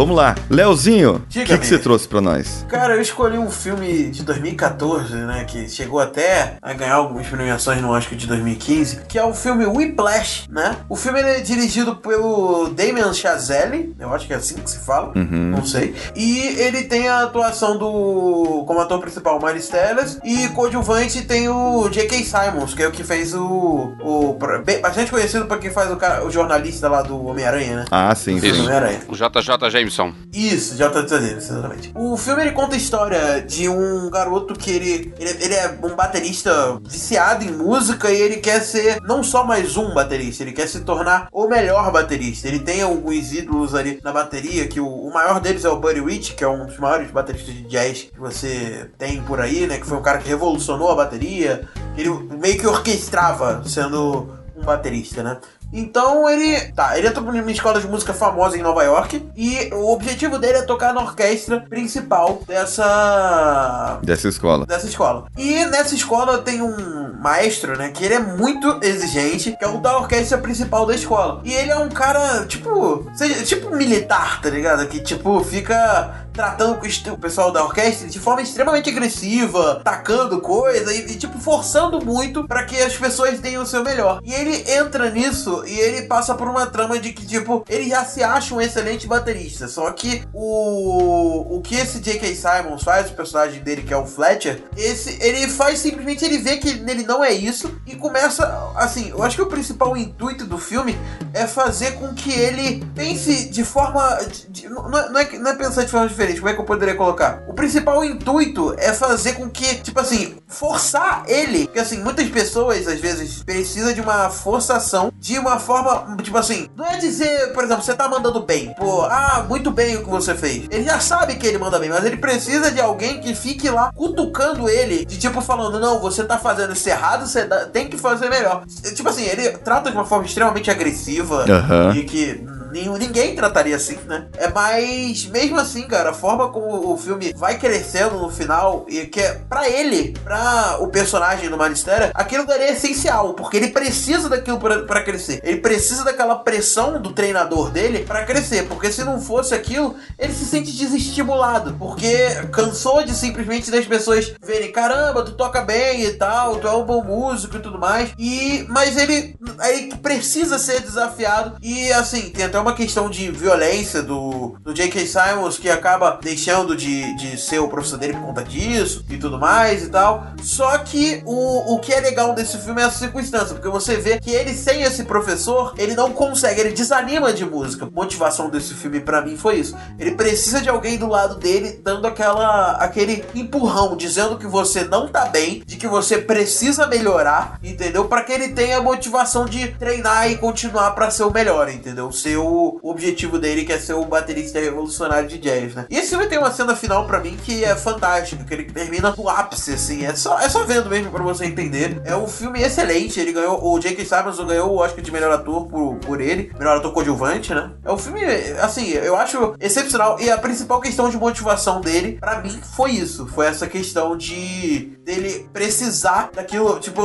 Vamos lá, Leozinho, o que, você trouxe pra nós? Cara, eu escolhi um filme de 2014, né? Que chegou até a ganhar algumas premiações no Oscar de 2015, que é o filme Whiplash, né? O filme ele é dirigido pelo Damien Chazelle, eu acho que é assim que se fala, Uhum. não sei. E ele tem a atuação do. como ator principal, Miles Teller, e coadjuvante tem o J.K. Simons, que é o que fez o. o bem- bastante conhecido pra quem faz o, cara- o jornalista lá do Homem-Aranha, né? Ah, sim, sim. Homem-Aranha. O JJ Jameson. Isso, tá dizendo, exatamente. O filme ele conta a história de um garoto que ele, ele, ele é um baterista viciado em música e ele quer ser não só mais um baterista, ele quer se tornar o melhor baterista. Ele tem alguns ídolos ali na bateria, que o, o maior deles é o Buddy Rich, que é um dos maiores bateristas de jazz que você tem por aí, né? Que foi um cara que revolucionou a bateria, ele meio que orquestrava sendo um baterista, né? Então ele. Tá, ele entrou numa escola de música famosa em Nova York. E o objetivo dele é tocar na orquestra principal dessa. Dessa escola. Dessa escola. E nessa escola tem um maestro, né? Que ele é muito exigente, que é o da orquestra principal da escola. E ele é um cara, tipo. Seja, tipo militar, tá ligado? Que, tipo, fica tratando o pessoal da orquestra de forma extremamente agressiva, tacando coisa e, e, tipo, forçando muito pra que as pessoas deem o seu melhor. E ele entra nisso e ele passa por uma trama de que, tipo, ele já se acha um excelente baterista. Só que o, o que esse J.K. Simons faz, o personagem dele, que é o Fletcher, esse, ele faz simplesmente, ele vê que ele não é isso e começa, assim, eu acho que o principal intuito do filme é fazer com que ele pense de forma. de- de- não, é, é- não é pensar de forma diferente, como é que eu poderia colocar? O principal intuito é fazer com que, tipo assim, forçar ele. Porque assim, muitas pessoas às vezes precisam de uma forçação de uma forma, tipo assim, não é dizer, por exemplo, você tá mandando bem, pô, ah, muito bem o que você fez. Ele já sabe que ele manda bem, mas ele precisa de alguém que fique lá cutucando ele, de tipo falando, não, você tá fazendo isso errado, você tem que fazer melhor. Tipo assim, ele trata de uma forma extremamente agressiva Aham. e que nenhum- ninguém trataria assim, né? É mas mesmo assim, cara, a forma como o filme vai crescendo no final e que é para ele, pra o personagem do Ministério, aquilo dali é essencial, porque ele precisa daquilo pra pra crescer. crescer. Ele precisa daquela pressão do treinador dele para crescer, porque se não fosse aquilo, ele se sente desestimulado, porque cansou de simplesmente das pessoas verem, caramba, tu toca bem e tal, tu é um bom músico e tudo mais. E mas ele aí precisa ser desafiado e assim, tem até uma questão de violência do, do J.K. Simons que acaba deixando de, de ser o professor dele por conta disso e tudo mais e tal. Só que o, o que é legal desse filme é essa circunstância, porque você vê que ele sem esse professor, ele não consegue, ele desanima de música. A motivação desse filme para mim foi isso. Ele precisa de alguém do lado dele dando aquela aquele empurrão, dizendo que você não tá bem, de que você precisa melhorar, entendeu? Para que ele tenha motivação de treinar e continuar para ser o melhor, entendeu? Ser o, o objetivo dele que é ser o baterista revolucionário de jazz, né? E esse filme tem uma cena final para mim que é fantástica, que ele termina no ápice, assim, é só, é só vendo mesmo para você entender. É um filme excelente, ele ganhou, o J.K. Simons ganhou o Oscar de melhor ator por, por ele, melhor ator coadjuvante, né? É um filme, assim, eu acho excepcional e a principal questão de motivação dele, para mim, foi isso, foi essa questão de dele precisar daquilo, tipo,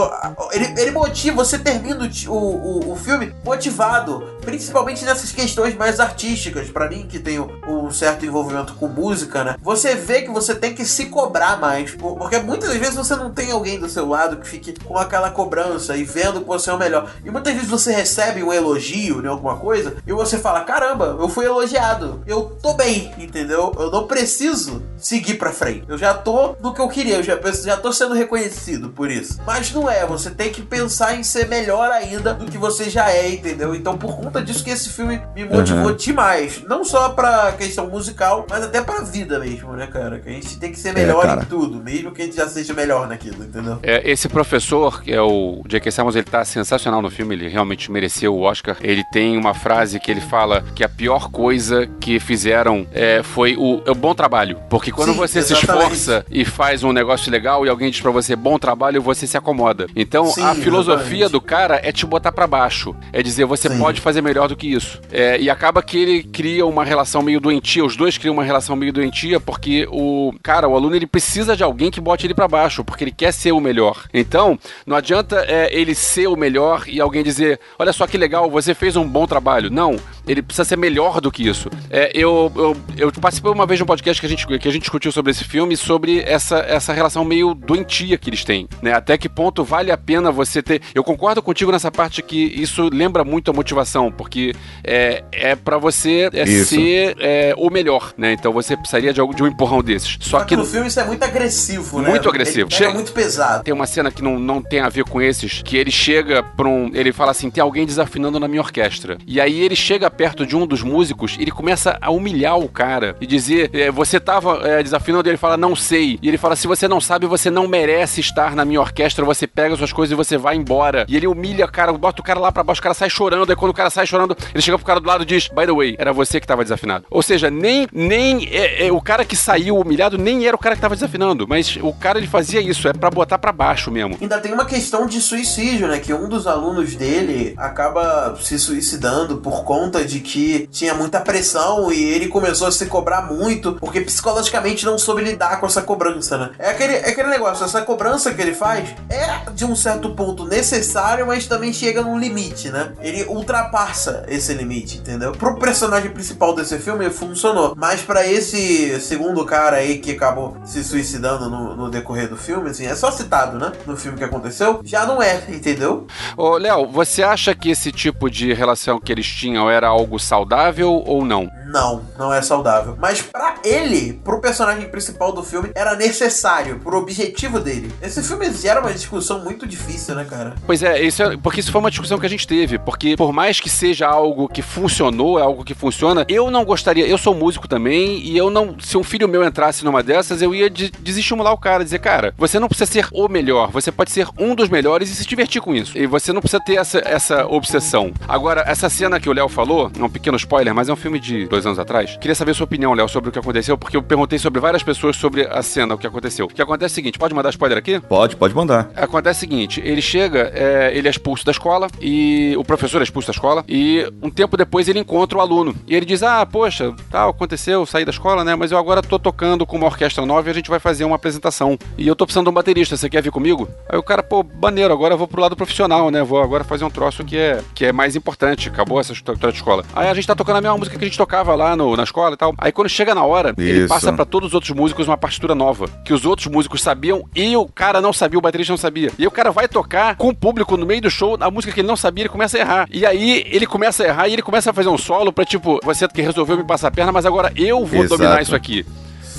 ele, ele motiva, você termina o, o, o filme motivado, principalmente nessas questões mais artísticas, para mim que tem um certo envolvimento com música, né? Você vê que você tem que se cobrar mais, porque muitas vezes você não tem alguém do seu lado que fique com aquela cobrança e vendo que você é o melhor. E muitas vezes você recebe um elogio, né, alguma coisa, e você fala: "Caramba, eu fui elogiado. Eu tô bem", entendeu? Eu não preciso seguir para frente. Eu já tô no que eu queria, eu já já tô sendo reconhecido por isso. Mas não é, você tem que pensar em ser melhor ainda do que você já é, entendeu? Então por conta disso que esse filme me motivou uhum. demais, não só pra questão musical, mas até pra vida mesmo, né, cara? Que a gente tem que ser melhor é, em tudo, mesmo que a gente já seja melhor naquilo, entendeu? É, esse professor, que é o J.K. Simmons, ele tá sensacional no filme, ele realmente mereceu o Oscar. Ele tem uma frase que ele fala que a pior coisa que fizeram é, foi o, o bom trabalho. Porque quando Sim, você exatamente. se esforça e faz um negócio legal e alguém diz para você bom trabalho, você se acomoda. Então Sim, a filosofia exatamente. do cara é te botar para baixo. É dizer, você Sim. pode fazer melhor do que isso. É, e acaba que ele cria uma relação meio doentia, os dois criam uma relação meio doentia, porque o cara, o aluno, ele precisa de alguém que bote ele para baixo, porque ele quer ser o melhor. Então, não adianta é, ele ser o melhor e alguém dizer, olha só que legal, você fez um bom trabalho. Não, ele precisa ser melhor do que isso. É, eu, eu, eu participei uma vez de um podcast que a gente, que a gente discutiu sobre esse filme, sobre essa, essa relação meio doentia que eles têm, né? Até que ponto vale a pena você ter... Eu concordo contigo nessa parte que isso lembra muito a motivação, porque é, é para você é ser é, o melhor, né? Então você precisaria de, de um empurrão desses. Só, Só que, no filme isso é muito agressivo, né? Muito agressivo. É muito pesado. Tem uma cena que não, não tem a ver com esses, que ele chega pra um... Ele fala assim, tem alguém desafinando na minha orquestra. E aí ele chega perto de um dos músicos e ele começa a humilhar o cara e dizer: é, Você tava é, desafinando? Ele fala: Não sei. E ele fala: Se você não sabe, você não merece estar na minha orquestra. Você pega suas coisas e você vai embora. E ele humilha o cara, bota o cara lá pra baixo, o cara sai chorando. Aí quando o cara sai chorando, ele chega pro cara do lado diz: By the way, era você que tava desafinado. Ou seja, nem, nem é, é, o cara que saiu humilhado nem era o cara que tava desafinando, mas o cara ele fazia isso, é para botar para baixo mesmo. Ainda tem uma questão de suicídio, né? Que um dos alunos dele acaba se suicidando por conta de que tinha muita pressão e ele começou a se cobrar muito, porque psicologicamente não soube lidar com essa cobrança, né? É aquele, é aquele negócio, essa cobrança que ele faz é de um certo ponto necessário, mas também chega num limite, né? Ele ultrapassa esse limite, entendeu? Pro personagem principal desse filme funcionou, mas para esse segundo cara aí que acabou se suicidando no, no decorrer do filme, assim, é só citado, né? No filme que aconteceu, já não é, entendeu? Ô, Léo, você acha que esse tipo de relação que eles tinham era algo saudável? saudável ou não? Não, não é saudável. Mas para ele, pro personagem principal do filme, era necessário, pro objetivo dele. Esse filme gera uma discussão muito difícil, né, cara? Pois é, isso é, porque isso foi uma discussão que a gente teve. Porque por mais que seja algo que funcionou, é algo que funciona, eu não gostaria. Eu sou músico também, e eu não. Se um filho meu entrasse numa dessas, eu ia de, desestimular o cara, dizer, cara, você não precisa ser o melhor, você pode ser um dos melhores e se divertir com isso. E você não precisa ter essa, essa obsessão. Agora, essa cena que o Léo falou, um pequeno spoiler, mas é um filme de dois anos atrás. Queria saber sua opinião, Léo, sobre o que aconteceu, porque eu perguntei sobre várias pessoas sobre a cena, o que aconteceu. O que acontece é o seguinte: pode mandar spoiler aqui? Pode, pode mandar. Acontece o seguinte: ele chega, é, ele é expulso da escola, e o professor é expulso da escola, e um tempo depois ele encontra o aluno. E ele diz: Ah, poxa, tal, aconteceu, saí da escola, né? Mas eu agora tô tocando com uma orquestra nova e a gente vai fazer uma apresentação. E eu tô precisando de um baterista, você quer vir comigo? Aí o cara, pô, maneiro, agora eu vou pro lado profissional, né? Vou agora fazer um troço que é, que é mais importante. Acabou essa história de escola. Aí a gente tá tocando a mesma música que a gente tocava lá no, na escola e tal. Aí quando chega na hora, ele Isso. passa pra todos os outros músicos uma partitura nova. Que os outros músicos sabiam e o cara não sabia, o baterista não sabia. E o cara vai tocar com o público no meio do show, a música que ele não sabia, ele começa a errar. E aí ele começa a errar e ele começa a fazer um solo pra tipo, você que resolveu me passar a perna, mas agora eu vou Exato. dominar isso aqui.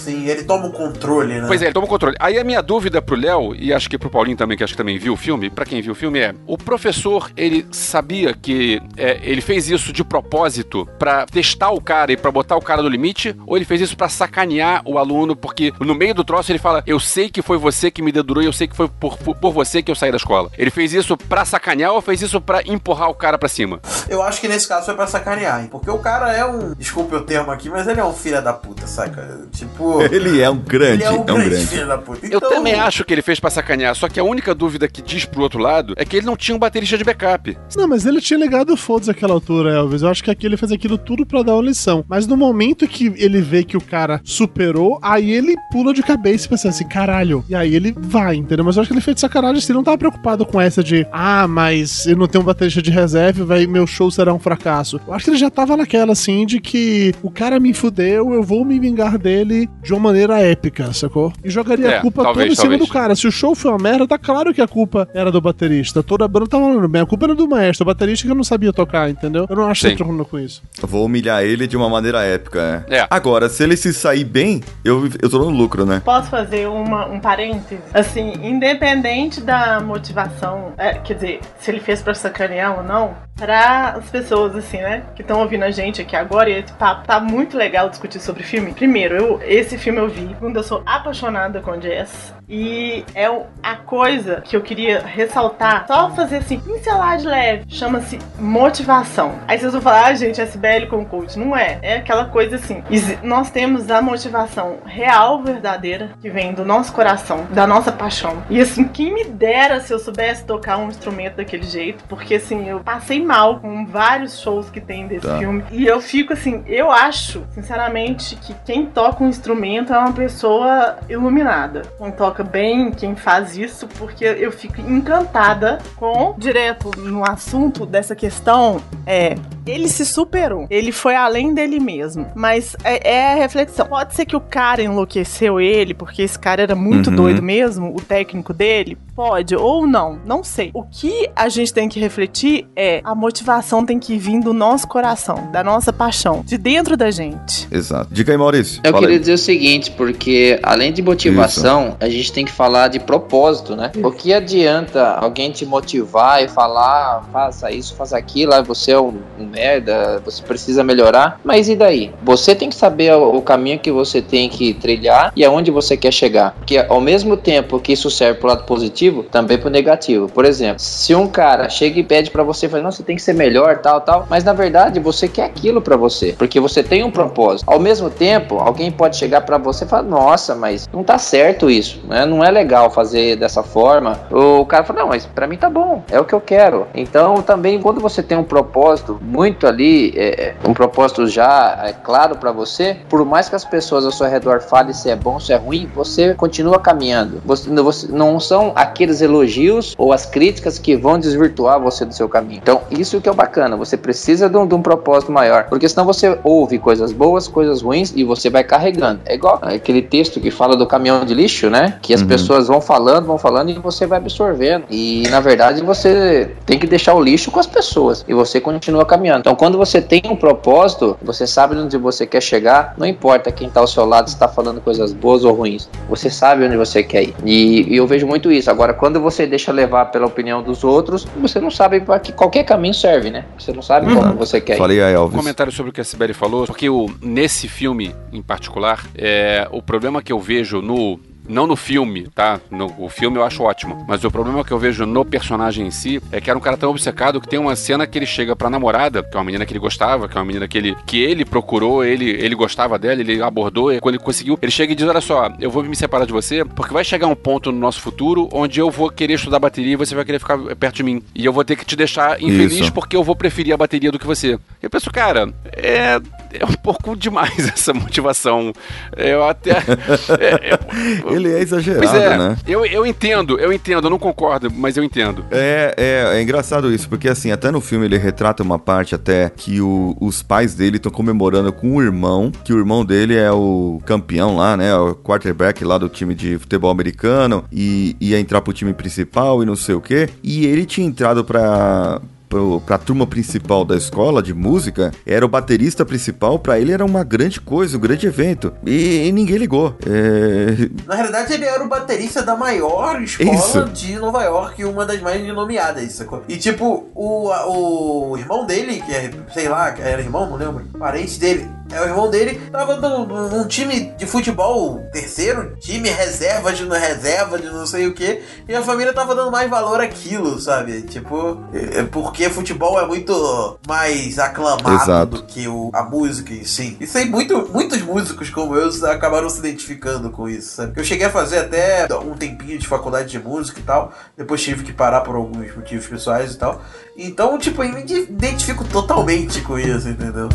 Sim, ele toma o controle, né? Pois é, ele toma o controle. Aí a minha dúvida pro Léo, e acho que pro Paulinho também, que acho que também viu o filme, pra quem viu o filme, é: o professor, ele sabia que é, ele fez isso de propósito pra testar o cara e pra botar o cara no limite? Ou ele fez isso pra sacanear o aluno? Porque no meio do troço ele fala: Eu sei que foi você que me dedurou e eu sei que foi por, por, por você que eu saí da escola. Ele fez isso pra sacanear ou fez isso pra empurrar o cara pra cima? Eu acho que nesse caso foi pra sacanear, hein? Porque o cara é um. Desculpe o termo aqui, mas ele é um filho da puta, saca? Tipo. Ele é um grande, Ele é um é um grande, grande. filho da puta. Eu Então, também acho que ele fez pra sacanear, só que a única dúvida que diz pro outro lado é que ele não tinha um baterista de backup. Não, mas ele tinha ligado foda-se àquela altura, Elvis. Eu acho que aqui ele fez aquilo tudo pra dar uma lição. Mas no momento que ele vê que o cara superou, aí ele pula de cabeça e pensa assim, caralho. E aí ele vai, entendeu? Mas eu acho que ele fez de sacanagem, assim, ele não tava preocupado com essa de, ah, mas eu não tenho um baterista de reserva, vai, meu show será um fracasso. Eu acho que ele já tava naquela, assim, de que o cara me fudeu, eu vou me vingar dele de uma maneira épica, sacou? E jogaria É, a culpa talvez, toda em cima talvez. do cara. Se o show foi uma merda, tá claro que a culpa era do baterista. Toda a banda tava falando bem. A culpa era do maestro. O baterista que não sabia tocar, entendeu? Eu não acho que Sim. tem problema com isso. Vou humilhar ele de uma maneira épica, é. É. Agora, se ele se sair bem, eu, eu tô no lucro, né? Posso fazer uma, um parêntese? Assim, independente da motivação, é, quer dizer, se ele fez pra sacanear ou não, para as pessoas, assim, né, que estão ouvindo a gente aqui agora, e esse papo tá muito legal discutir sobre filme. Primeiro, eu, esse filme eu vi quando eu sou apaixonada com jazz. E é a coisa que eu queria ressaltar, só fazer assim, pincelar de leve, chama-se motivação. Aí vocês vão falar, ah, gente, SBL com coach. Não é. É aquela coisa assim. Nós temos a motivação real, verdadeira, que vem do nosso coração, da nossa paixão. E assim, quem me dera se eu soubesse tocar um instrumento daquele jeito, porque assim, eu passei mal com vários shows que tem desse Tá. filme. E eu fico assim, eu acho, sinceramente, que quem toca um instrumento é uma pessoa iluminada. Quem toca bem, quem faz isso, porque eu fico encantada com, direto no assunto dessa questão, é. Ele se superou. Ele foi além dele mesmo. Mas é, é a reflexão. Pode ser que o cara enlouqueceu ele, porque esse cara era muito Uhum. doido mesmo, o técnico dele. Pode, ou não. Não sei. O que a gente tem que refletir é a motivação tem que vir do nosso coração, da nossa paixão, de dentro da gente. Exato. Diga aí, Maurício. Eu Fala queria aí. dizer o seguinte, porque além de motivação, a gente tem que falar de propósito, né? O que adianta alguém te motivar e falar, faça isso, faça aquilo, ah, você é um merda, você precisa melhorar, mas e daí? Você tem que saber o caminho que você tem que trilhar e aonde você quer chegar. Porque ao mesmo tempo que isso serve pro lado positivo, também pro negativo. Por exemplo, se um cara chega e pede pra você, fala, não, você tem que ser melhor, tal, tal, mas na verdade você quer aquilo pra você, porque você tem um propósito. Ao mesmo tempo, alguém pode chegar pra você e falar, nossa, mas não tá certo isso, né? Não é legal fazer dessa forma. O cara fala, não, mas pra mim tá bom, é o que eu quero. Então também quando você tem um propósito muito ali, é, um propósito já é, claro pra você, por mais que as pessoas ao seu redor falem se é bom, se é ruim, você continua caminhando. Você, não- você- não são aqueles elogios ou as críticas que vão desvirtuar você do seu caminho. Então, isso que é o bacana. Você precisa de um, de um propósito maior. Porque senão você ouve coisas boas, coisas ruins e você vai carregando. É igual aquele texto que fala do caminhão de lixo, né? Que as Uhum. pessoas vão falando, vão falando e você vai absorvendo. E na verdade você tem que deixar o lixo com as pessoas e você continua caminhando. Então, quando você tem um propósito, você sabe onde você quer chegar, não importa quem está ao seu lado está falando coisas boas ou ruins. Você sabe onde você quer ir. E, e eu vejo muito isso. Agora, quando você deixa levar pela opinião dos outros, você não sabe para que qualquer caminho serve, né? Você não sabe como você quer ir. Falei aí, Um Elvis. comentário sobre o que a Sibeli falou, porque o, nesse filme em particular, é, o problema que eu vejo no não no filme, tá? No, o filme eu acho ótimo. Mas o problema que eu vejo no personagem em si é que era um cara tão obcecado que tem uma cena que ele chega pra namorada, que é uma menina que ele gostava, que é uma menina que ele, que ele procurou, ele, ele gostava dela, ele abordou, e quando ele conseguiu, ele chega e diz: Olha só, eu vou me separar de você, porque vai chegar um ponto no nosso futuro onde eu vou querer estudar bateria e você vai querer ficar perto de mim. E eu vou ter que te deixar infeliz Isso. porque eu vou preferir a bateria do que você. Eu penso, cara, é. É um pouco demais essa motivação. Eu até. é, é- Ele é exagerado, Pois é, né? eu, eu entendo, eu entendo, eu não concordo, mas eu entendo. É, é, é engraçado isso, porque assim, até no filme ele retrata uma parte até que o- os pais dele estão comemorando com o irmão, que o irmão dele é o campeão lá, né? O quarterback lá do time de futebol americano e ia entrar pro time principal e não sei o quê. E ele tinha entrado pra. Pro- Pra turma principal da escola de música, era o baterista principal, pra ele era uma grande coisa, um grande evento. E, e ninguém ligou. É, Na realidade, ele era o baterista da maior escola Isso. de Nova York, uma das mais nomeadas, sacou? E tipo, o, a- o irmão dele, que é, sei lá, era irmão, não lembro, parente dele, é o irmão dele, tava num, num time de futebol, terceiro time, reserva de reserva de não sei o que, e a família tava dando mais valor àquilo, sabe? Tipo, é, é porque futebol é muito mais aclamado Exato. do que o, a música em si. Isso aí, muito, muitos músicos como eu acabaram se identificando com isso, sabe? Eu cheguei a fazer até um tempinho de faculdade de música e tal, depois tive que parar por alguns motivos pessoais e tal. Então, tipo, eu me identifico totalmente com isso, entendeu?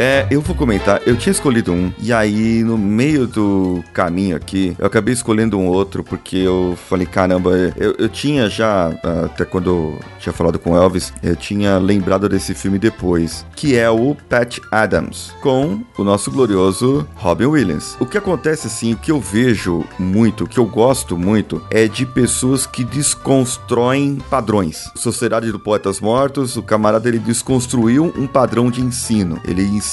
É, eu vou comentar. Eu tinha escolhido um, e aí no meio do caminho aqui, eu acabei escolhendo um outro, porque eu falei, caramba, eu, eu tinha já, até quando eu tinha falado com o Elvis, eu tinha lembrado desse filme depois, que é o Pat Adams, com o nosso glorioso Robin Williams. O que acontece, assim, o que eu vejo muito, o que eu gosto muito, é de pessoas que desconstroem padrões. Sociedade do Poetas Mortos, o camarada ele desconstruiu um padrão de ensino. Ele ensinou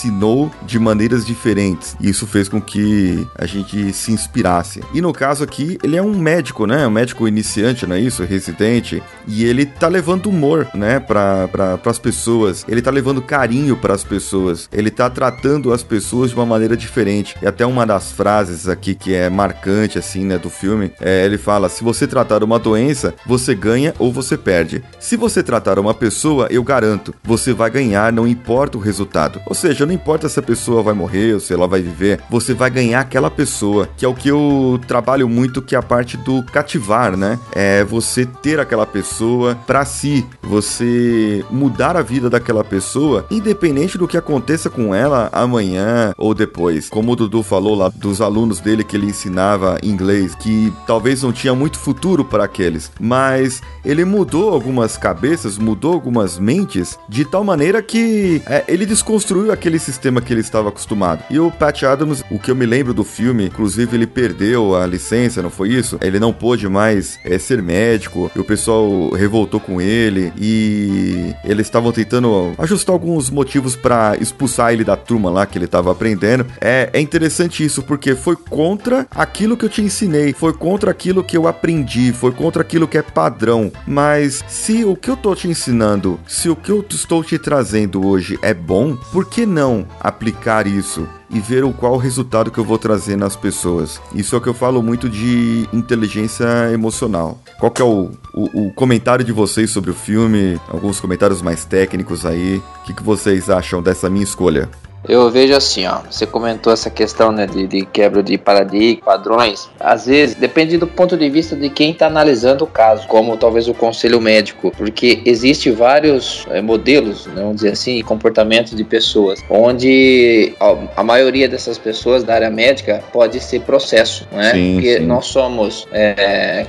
de maneiras diferentes. E isso fez com que a gente se inspirasse. E no caso aqui, ele é um médico, né? Um médico iniciante, não é isso? Residente. E ele tá levando humor, né? Para pra, as pessoas. Ele tá levando carinho para as pessoas. Ele tá tratando as pessoas de uma maneira diferente. E até uma das frases aqui que é marcante, assim, né? Do filme, é, ele fala: se você tratar uma doença, você ganha ou você perde. Se você tratar uma pessoa, eu garanto, você vai ganhar, não importa o resultado. Ou seja, não importa se a pessoa vai morrer ou se ela vai viver, você vai ganhar aquela pessoa, que é o que eu trabalho muito, que é a parte do cativar, né? É você ter aquela pessoa pra si, você mudar a vida daquela pessoa, independente do que aconteça com ela amanhã ou depois. Como o Dudu falou lá dos alunos dele que ele ensinava inglês, que talvez não tinha muito futuro para aqueles, mas ele mudou algumas cabeças, mudou algumas mentes de tal maneira que é, ele desconstruiu aquele sistema que ele estava acostumado. E o Pat Adams, o que eu me lembro do filme, inclusive ele perdeu a licença, não foi isso? Ele não pôde mais é, ser médico, e o pessoal revoltou com ele e eles estavam tentando ajustar alguns motivos para expulsar ele da turma lá que ele estava aprendendo. É, é interessante isso porque foi contra aquilo que eu te ensinei, foi contra aquilo que eu aprendi, foi contra aquilo que é padrão. Mas se o que eu tô te ensinando, se o que eu estou te trazendo hoje é bom, por que não aplicar isso? E ver o qual resultado que eu vou trazer nas pessoas. Isso é o que eu falo muito de inteligência emocional. Qual que é o, o, o comentário de vocês sobre o filme? Alguns comentários mais técnicos aí. O que, que vocês acham dessa minha escolha? Eu vejo assim, ó. Você comentou essa questão né, de, de quebra de paradigma, padrões. Às vezes depende do ponto de vista de quem está analisando o caso, como talvez o conselho médico, porque existe vários é, modelos, né, vamos dizer assim, comportamentos de pessoas, onde ó, a maioria dessas pessoas da área médica pode ser processo, né? Sim, porque sim. nós somos é,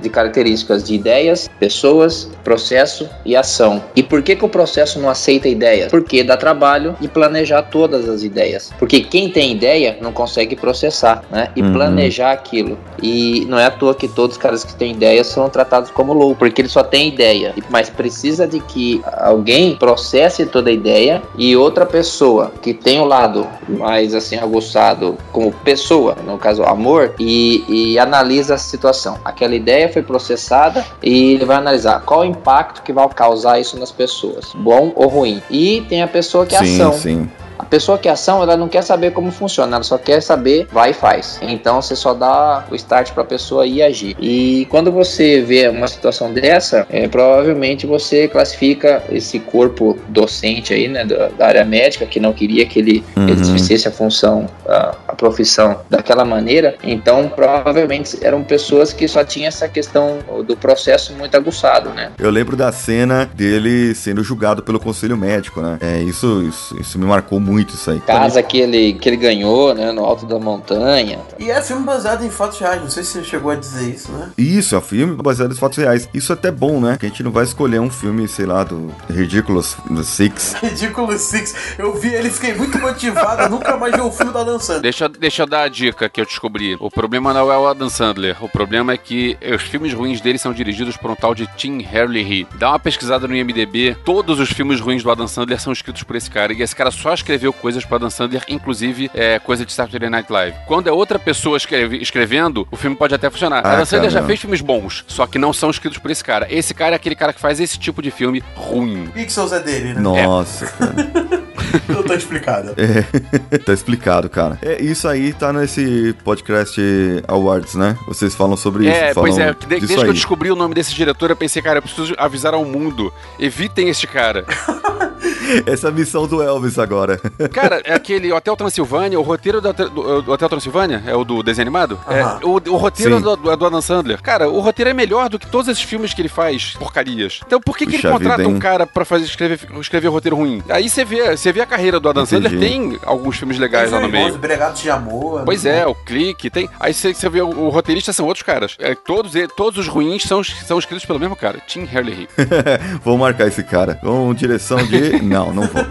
de características de ideias, pessoas, processo e ação. E por que, que o processo não aceita ideias? Porque dá trabalho de planejar tudo todas as ideias. Porque quem tem ideia não consegue processar, né? E uhum. planejar aquilo. E não é à toa que todos os caras que têm ideias são tratados como louco, porque ele só tem ideia. Mas precisa de que alguém processe toda a ideia e outra pessoa que tem o lado mais assim aguçado como pessoa, no caso amor, e, e analisa a situação. Aquela ideia foi processada e ele vai analisar qual o impacto que vai causar isso nas pessoas, bom ou ruim. E tem a pessoa que é sim, ação. Sim. Pessoa que ação, ela não quer saber como funciona, ela só quer saber, vai e faz. Então você só dá o start para a pessoa ir agir. E quando você vê uma situação dessa, é, provavelmente você classifica esse corpo docente aí, né, da, da área médica, que não queria que ele uhum. exercesse a função, a, a, profissão daquela maneira. Então, provavelmente eram pessoas que só tinham essa questão do processo muito aguçado, né? Eu lembro da cena dele sendo julgado pelo conselho médico, né? É, isso, isso, isso me marcou muito muito isso aí. Casa que ele, que ele ganhou, né? No alto da montanha. E é filme baseado em fatos reais. Não sei se você chegou a dizer isso, né? Isso, é filme baseado em fatos reais. Isso é até bom, né? Que a gente não vai escolher um filme, sei lá, do Ridiculous Six. Ridiculous Six. Eu vi ele, fiquei muito motivado. nunca mais vi um filme da Adam Sandler. Deixa, deixa eu dar a dica que eu descobri. O problema não é o Adam Sandler. O problema é que os filmes ruins dele são dirigidos por um tal de Tim Herlihy. Dá uma pesquisada no IMDB. Todos os filmes ruins do Adam Sandler são escritos por esse cara. E esse cara só escreveu escreveu coisas para Dan Sandler, inclusive é, coisa de Saturday Night Live. Quando é outra pessoa escreve, escrevendo, o filme pode até funcionar. Ah, Dan Sandler já fez filmes bons, só que não são escritos por esse cara. Esse cara é aquele cara que faz esse tipo de filme ruim. Pixels é dele, né? Nossa, é. cara. Não tá explicado. É, tá explicado, cara. É, isso aí tá nesse podcast Awards, né? Vocês falam sobre é, isso. Pois é, desde aí. que eu descobri o nome desse diretor, eu pensei, cara, eu preciso avisar ao mundo. Evitem este cara. Essa missão do Elvis agora. Cara, é aquele Hotel Transilvânia, o roteiro do, do, do Hotel Transilvânia, é o do desenho animado? Uh -huh. É, o, o roteiro do, do, Adam Sandler. Cara, o roteiro é melhor do que todos esses filmes que ele faz, porcarias. Então por que, que ele contrata vida, um cara pra fazer, escrever, escrever roteiro ruim? Aí você vê, você vê a carreira do Adam Entendi. Sandler, tem alguns filmes legais tem lá no meio. Bregados de Amor. Pois é, o Clique, tem. Aí você, você vê o, o, roteirista são outros caras. É, todos, todos os ruins são, são escritos pelo mesmo cara, Tim Herlihy. vou marcar esse cara. Com direção de. não, não vou.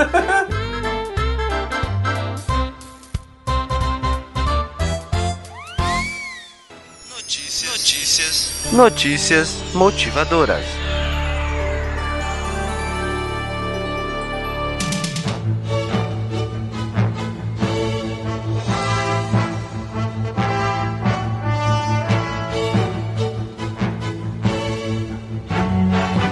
Notícias. Notícias. Motivadoras.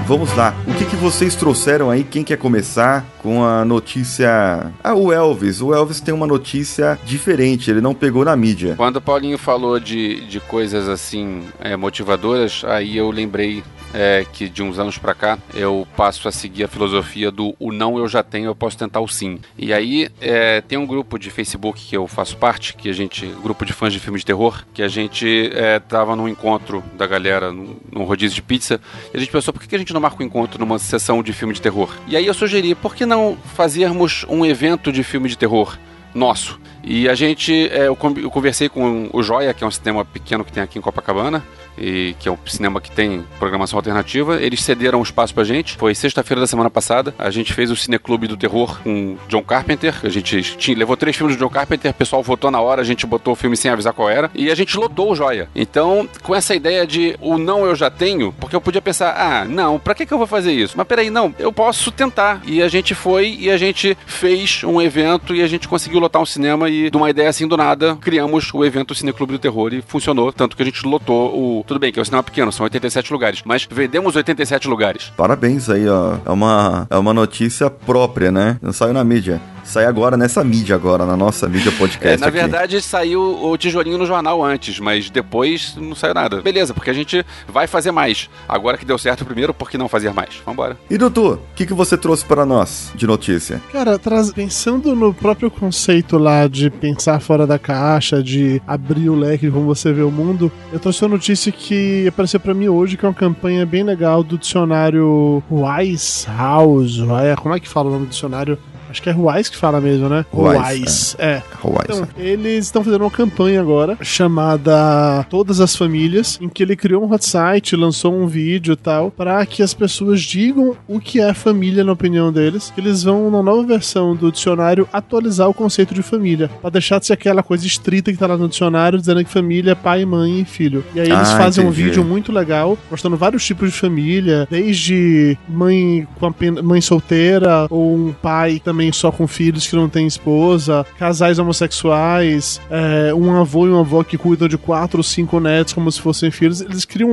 Vamos lá. O que, que vocês trouxeram aí? Quem quer começar com a notícia? Ah, o Elvis. O Elvis tem uma notícia diferente. Ele não pegou na mídia. Quando o Paulinho falou de, de coisas assim é, motivadoras, aí eu lembrei é, que de uns anos para cá eu passo a seguir a filosofia do o não eu já tenho, eu posso tentar o sim. E aí é, tem um grupo de Facebook que eu faço parte, que a gente, grupo de fãs de filmes de terror, que a gente é, tava num encontro da galera, num, num rodízio de pizza, e a gente pensou, por que a gente não marca um encontro numa sessão de filme de terror? E aí eu sugeri, por que não fazermos um evento de filme de terror? nosso. E a gente, é, eu, conversei com o Joia, que é um cinema pequeno que tem aqui em Copacabana, e que é um cinema que tem programação alternativa. Eles cederam o espaço pra gente. Foi sexta-feira da semana passada. A gente fez o Cineclube do Terror com John Carpenter. A gente tinha, levou três filmes do John Carpenter, o pessoal votou na hora, a gente botou o filme sem avisar qual era. E a gente lotou o Joia. Então, com essa ideia de o não eu já tenho, porque eu podia pensar, ah, não, pra que, que eu vou fazer isso? Mas peraí, não, eu posso tentar. E a gente foi e a gente fez um evento e a gente conseguiu lotar um cinema e de uma ideia assim do nada, criamos o evento Cineclube do Terror e funcionou. Tanto que a gente lotou o tudo bem que é um cinema pequeno, são 87 lugares, mas vendemos 87 lugares. Parabéns aí, ó. É uma, é uma notícia própria, né? Não saiu na mídia sai agora nessa mídia agora, na nossa mídia podcast. É, na aqui. verdade, saiu o tijolinho no jornal antes, mas depois não saiu nada. Beleza, porque a gente vai fazer mais. Agora que deu certo o primeiro, por que não fazer mais? Vambora. E Dudu, o que, que você trouxe para nós de notícia? Cara, pensando no próprio conceito lá de pensar fora da caixa, de abrir o leque de como você vê o mundo, eu trouxe uma notícia que apareceu para mim hoje, que é uma campanha bem legal do dicionário Wise House. Como é que fala o nome do dicionário? Acho que é Ruais que fala mesmo, né? Ruais, é. Ruais, Então, eles estão fazendo uma campanha agora chamada Todas as Famílias, em que ele criou um hot site, lançou um vídeo e tal, para que as pessoas digam o que é família na opinião deles. Eles vão, na nova versão do dicionário, atualizar o conceito de família, para deixar de ser aquela coisa estrita que tá lá no dicionário, dizendo que família é pai, mãe e filho. E aí eles Ah, fazem um entendi. vídeo muito legal, mostrando vários tipos de família, desde mãe com apenas, mãe solteira, ou um pai também só com filhos que não tem esposa, casais homossexuais, é, um avô e uma avó que cuidam de quatro ou cinco netos como se fossem filhos. Eles criam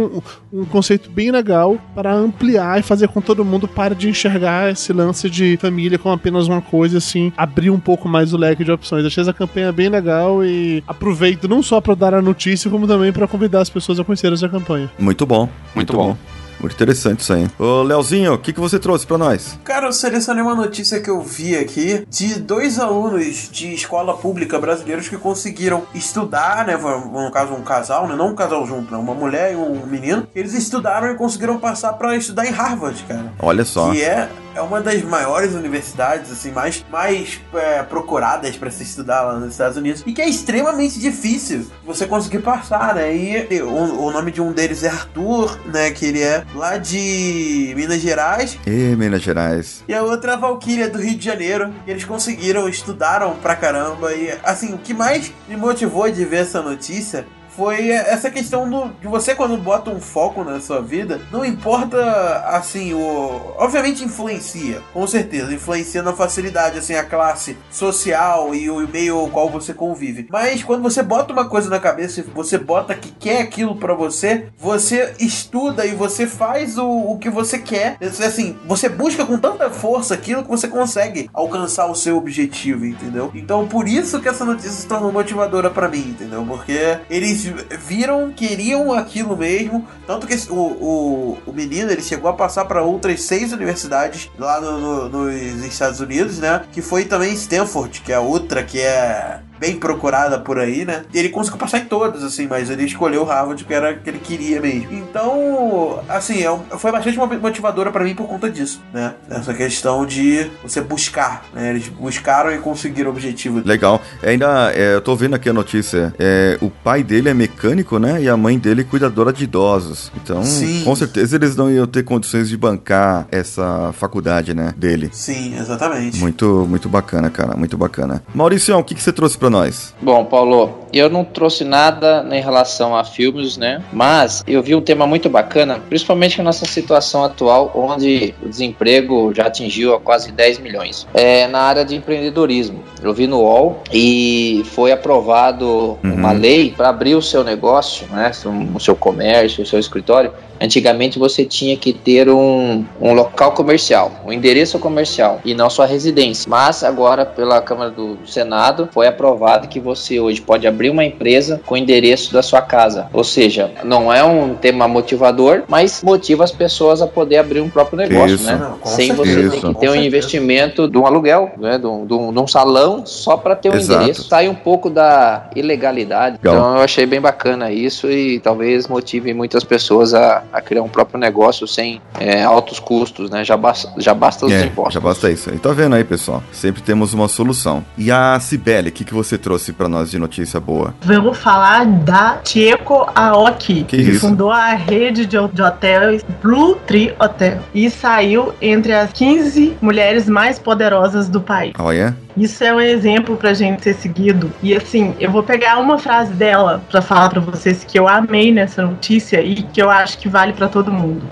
um, um conceito bem legal para ampliar e fazer com que todo mundo pare de enxergar esse lance de família como apenas uma coisa, assim, abrir um pouco mais o leque de opções. Achei essa campanha bem legal e aproveito não só para dar a notícia, como também para convidar as pessoas a conhecerem essa campanha. Muito bom. Muito bom. Muito interessante isso aí. Ô, Leozinho, o que, que você trouxe pra nós? Cara, eu selecionei uma notícia que eu vi aqui de dois alunos de escola pública brasileiros que conseguiram estudar, né? No caso, um casal, né? Não um casal junto, né? Uma mulher e um menino. Eles estudaram e conseguiram passar pra estudar em Harvard, cara. Olha só. Que é, é uma das maiores universidades, assim, mais, mais é, procuradas pra se estudar lá nos Estados Unidos. E que é extremamente difícil você conseguir passar, né? E o, o nome de um deles é Arthur, né? Que ele é lá de Minas Gerais. E Minas Gerais. E a outra é a Valkyria do Rio de Janeiro. E eles conseguiram, estudaram pra caramba. E assim, o que mais me motivou de ver essa notícia foi essa questão do, de você quando bota um foco na sua vida, não importa assim, o obviamente influencia, com certeza, influencia na facilidade assim a classe social e o meio ao qual você convive. Mas quando você bota uma coisa na cabeça e você bota que quer aquilo pra você, você estuda e você faz o, o que você quer. Assim, você busca com tanta força aquilo que você consegue alcançar o seu objetivo, entendeu? Então por isso que essa notícia se tornou motivadora pra mim, entendeu? Porque eles viram, queriam aquilo mesmo. Tanto que o, o, o menino ele chegou a passar para outras seis universidades lá no- no- nos Estados Unidos, né? Que foi também Stanford, que é outra que é bem procurada por aí, né? E ele conseguiu passar em todas, assim, mas ele escolheu Harvard porque era que ele queria mesmo. Então, assim, é um- foi bastante mo- motivadora pra mim por conta disso, né? Essa questão de você buscar, né? Eles buscaram e conseguiram o objetivo. Legal. Ainda, é, eu tô vendo aqui a notícia. É, o pai dele é mecânico, né? E a mãe dele é cuidadora de idosos. Então, Sim. com certeza eles não iam ter condições de bancar essa faculdade, né? Dele. Sim, exatamente. Muito, muito bacana, cara. Muito bacana. Maurício, o que, que você trouxe pra nós? Bom, Paulo, eu não trouxe nada em relação a filmes, né? Mas eu vi um tema muito bacana, principalmente na nossa situação atual, onde o desemprego já atingiu a quase 10 milhões. É na área de empreendedorismo. Eu vi no UOL e foi aprovado Uhum. uma lei para abrir o seu negócio, né? O seu comércio, o seu escritório. Antigamente você tinha que ter um, um local comercial, um endereço comercial e não sua residência. Mas agora, pela Câmara do Senado, foi aprovado que você hoje pode abrir uma empresa com o endereço da sua casa. Ou seja, não é um tema motivador, mas motiva as pessoas a poder abrir um próprio negócio, Isso. né? Não, Sem você certeza. ter que Com ter um certeza. investimento de um aluguel, né? de, um, de um- de um salão só para ter um Exato. endereço. Sai um pouco da ilegalidade. Legal. Então eu achei bem bacana isso e talvez motive muitas pessoas a, a criar um próprio negócio sem é, altos custos, né? Já basta, já basta os É, impostos. já basta isso. E tá vendo aí, pessoal? Sempre temos uma solução. E a Cibele, o que, que você trouxe pra nós de notícia boa? Vamos falar da Chieko Aoki, Que isso? fundou a rede de, de hotéis Blue Tree Hotel e saiu entre as 15 mulheres mais poderosas do país. Olha. Isso é um exemplo pra gente ser seguido. E assim, eu vou pegar uma frase dela pra falar pra vocês que eu amei nessa notícia e que eu acho que vale pra todo mundo.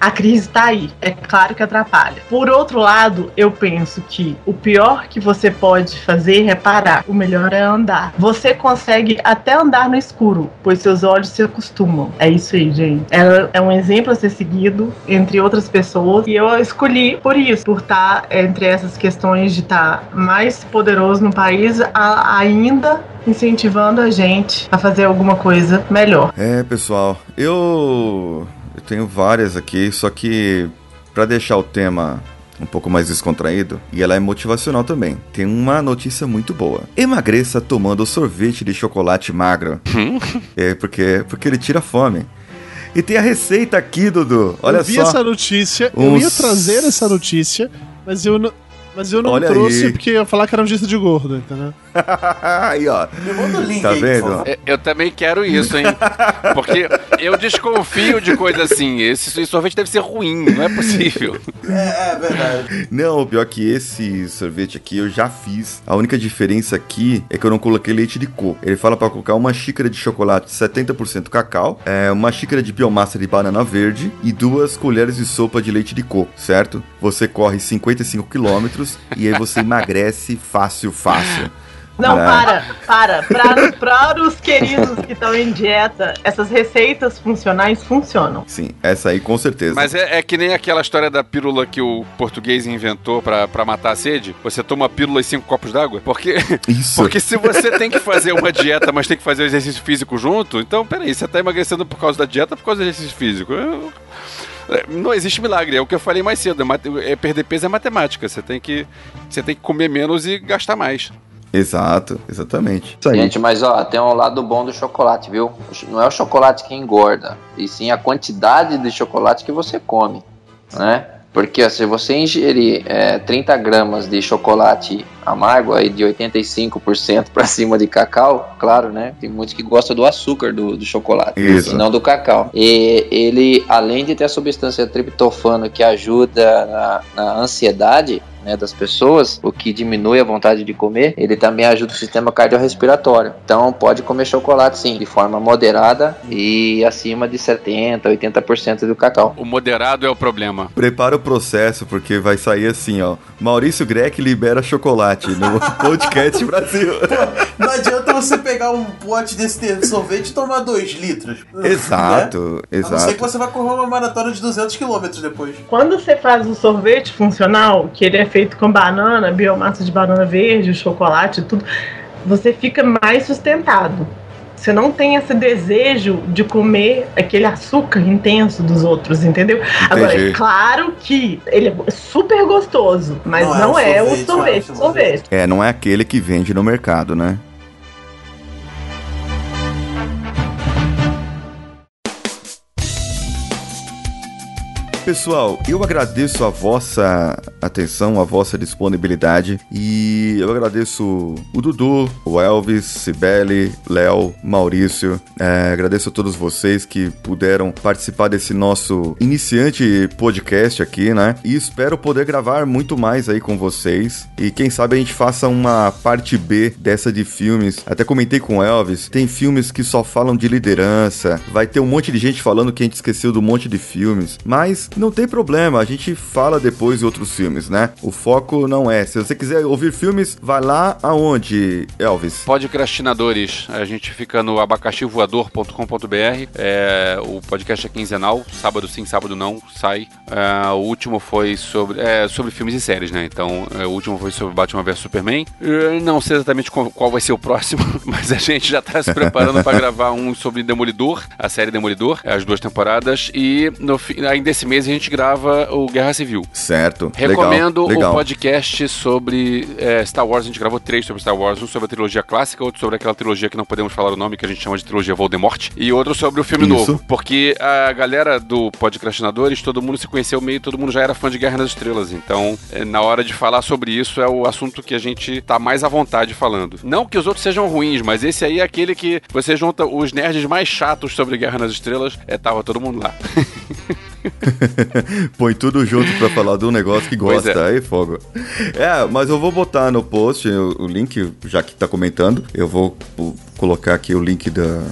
A crise tá aí, é claro que atrapalha. Por outro lado, eu penso que o pior que você pode fazer é parar, o melhor é andar. Você consegue até andar no escuro, pois seus olhos se acostumam. É isso aí, gente. Ela é um exemplo a ser seguido entre outras pessoas e eu escolhi por isso, por estar entre essas questões de estar mais poderoso no país, a- ainda incentivando a gente a fazer alguma coisa melhor. É, pessoal, eu, eu tenho várias aqui, só que pra deixar o tema um pouco mais descontraído, e ela é motivacional também. Tem uma notícia muito boa. Emagreça tomando sorvete de chocolate magro. é, porque, porque ele tira fome. E tem a receita aqui, Dudu. Olha eu vi só. essa notícia, eu ia Uns- trazer essa notícia, mas eu não. Mas eu não Olha trouxe aí. porque eu ia falar que era um gesto de gordo, entendeu? aí, ó. Me manda o link Tá aí, vendo? Eu- Eu também quero isso, hein? Porque eu desconfio de coisa assim. Esse sorvete deve ser ruim, não é possível. É, é verdade. Não, o pior que esse sorvete aqui eu já fiz. A única diferença aqui é que eu não coloquei leite de coco. Ele fala pra colocar uma xícara de chocolate 70% cacau, é, uma xícara de biomassa de banana verde e duas colheres de sopa de leite de coco, certo? Você corre 55 quilômetros e aí você emagrece fácil, fácil. Não, É. para, para. Para, para os queridos que estão em dieta, essas receitas funcionais funcionam. Sim, essa aí com certeza. Mas é, é que nem aquela história da pílula que o português inventou pra, pra matar a sede. Você toma a pílula e cinco copos d'água. Porque, Isso. porque se você tem que fazer uma dieta, mas tem que fazer o exercício físico junto, então peraí, você tá emagrecendo por causa da dieta ou por causa do exercício físico? Eu- é, Não existe milagre, é o que eu falei mais cedo. é É perder peso é matemática. Você tem que, você tem que comer menos e gastar mais. Exato, exatamente. Gente, mas ó, tem um lado bom do chocolate, viu? Não é o chocolate que engorda, e sim a quantidade de chocolate que você come, né? Porque ó, se você ingerir é, 30 gramas de chocolate amargo, aí de 85% para cima de cacau, claro, né? Tem muitos que gostam do açúcar do, do chocolate, Isso. e não do cacau. E ele, além de ter a substância triptofano que ajuda na, na ansiedade, né, das pessoas, o que diminui a vontade de comer, ele também ajuda o sistema cardiorrespiratório. Então pode comer chocolate sim, de forma moderada e acima de 70, 80% do cacau. O moderado é o problema. Prepara o processo, porque vai sair assim, ó. Maurício Greck libera chocolate no podcast Brasil. Não adianta você pegar um pote desse de sorvete e tomar 2 litros. Exato, Né? A não ser que exato. você vai correr uma maratona de 200 km depois. Quando você faz o sorvete funcional, que ele é feito com banana, biomassa de banana verde, chocolate e tudo, você fica mais sustentado. Você não tem esse desejo de comer aquele açúcar intenso dos outros, entendeu? Agora, é claro que ele é super gostoso, mas Não não, é é, um o sorvete, sorvete, é um sorvete. É, não é aquele que vende no mercado, né? Pessoal, eu agradeço a vossa atenção, a vossa disponibilidade e eu agradeço o Dudu, o Elvis, Cibele, Léo, Maurício. É, agradeço a todos vocês que puderam participar desse nosso iniciante podcast aqui, né? E espero poder gravar muito mais aí com vocês. E quem sabe a gente faça uma parte B dessa de filmes. Até comentei com o Elvis, tem filmes que só falam de liderança, vai ter um monte de gente falando que a gente esqueceu do monte de filmes, mas não tem problema, a gente fala depois de outros filmes, né? O foco não é. Se você quiser ouvir filmes, vai lá aonde, Elvis? Podcastinadores, a gente fica no abacaxivoador.com.br. É, o podcast é quinzenal, sábado sim, sábado não, sai. É, o último foi sobre, é, sobre filmes e séries, né? Então, é, o último foi sobre Batman vs Superman. Eu não sei exatamente qual, vai ser o próximo, mas a gente já tá se preparando para gravar um sobre Demolidor, a série Demolidor, as duas temporadas. E no, ainda esse mês a gente grava o Guerra Civil. Certo. Recomendo legal, legal. o podcast sobre é, Star Wars. A gente gravou três sobre Star Wars. Um sobre a trilogia clássica, outro sobre aquela trilogia que não podemos falar o nome, que a gente chama de trilogia Voldemort. E outro sobre o filme Isso. novo. Porque a galera do Podcastinadores, todo mundo se conheceu meio, todo mundo já era fã de Guerra nas Estrelas. Então, é, na hora de falar sobre isso, é o assunto que a gente tá mais à vontade falando. Não que os outros sejam ruins, mas esse aí é aquele que você junta os nerds mais chatos sobre Guerra nas Estrelas. É, tava todo mundo lá. Põe tudo junto pra falar de um negócio que gosta. é. Aí, fogo. É, mas eu vou botar no post o, o link, já que tá comentando. Eu vou colocar aqui o link da,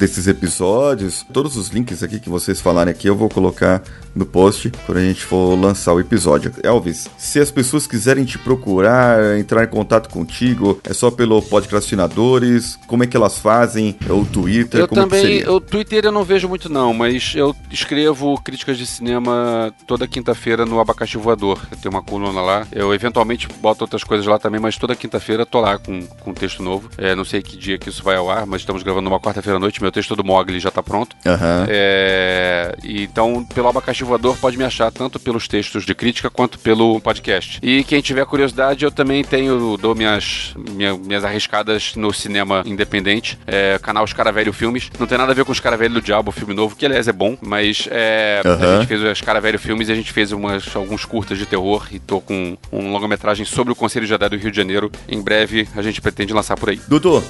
desses episódios. Todos os links aqui que vocês falarem aqui, eu vou colocar no post quando a gente for lançar o episódio. Elvis, se as pessoas quiserem te procurar, entrar em contato contigo, é só pelo Podcastinadores? Como é que elas fazem? É o Twitter? Eu como que também, seria? o Twitter eu não vejo muito não, mas eu escrevo críticas de cinema toda quinta-feira no Abacaxi Voador. Eu tenho uma coluna lá. Eu eventualmente boto outras coisas lá também, mas toda quinta-feira tô lá com, com um texto novo. É, não sei que dia que isso vai ao ar, mas estamos gravando numa quarta-feira à noite, meu meu texto do Mogli já tá pronto. Aham. É, então, pelo Abacaxi Voador, pode me achar tanto pelos textos de crítica quanto pelo podcast. E quem tiver curiosidade, eu também tenho, dou minhas, minha- minhas arriscadas no cinema independente, é, canal Os Cara Velho Filmes. Não tem nada a ver com Os Cara Velho do Diabo, o filme novo, que aliás é bom, mas é, a Aham. gente fez Os Cara Velho Filmes e a gente fez umas, alguns curtas de terror e tô com um longa-metragem sobre o Conselho de Jedi do Rio de Janeiro. Em breve a gente pretende lançar por aí. Dudu,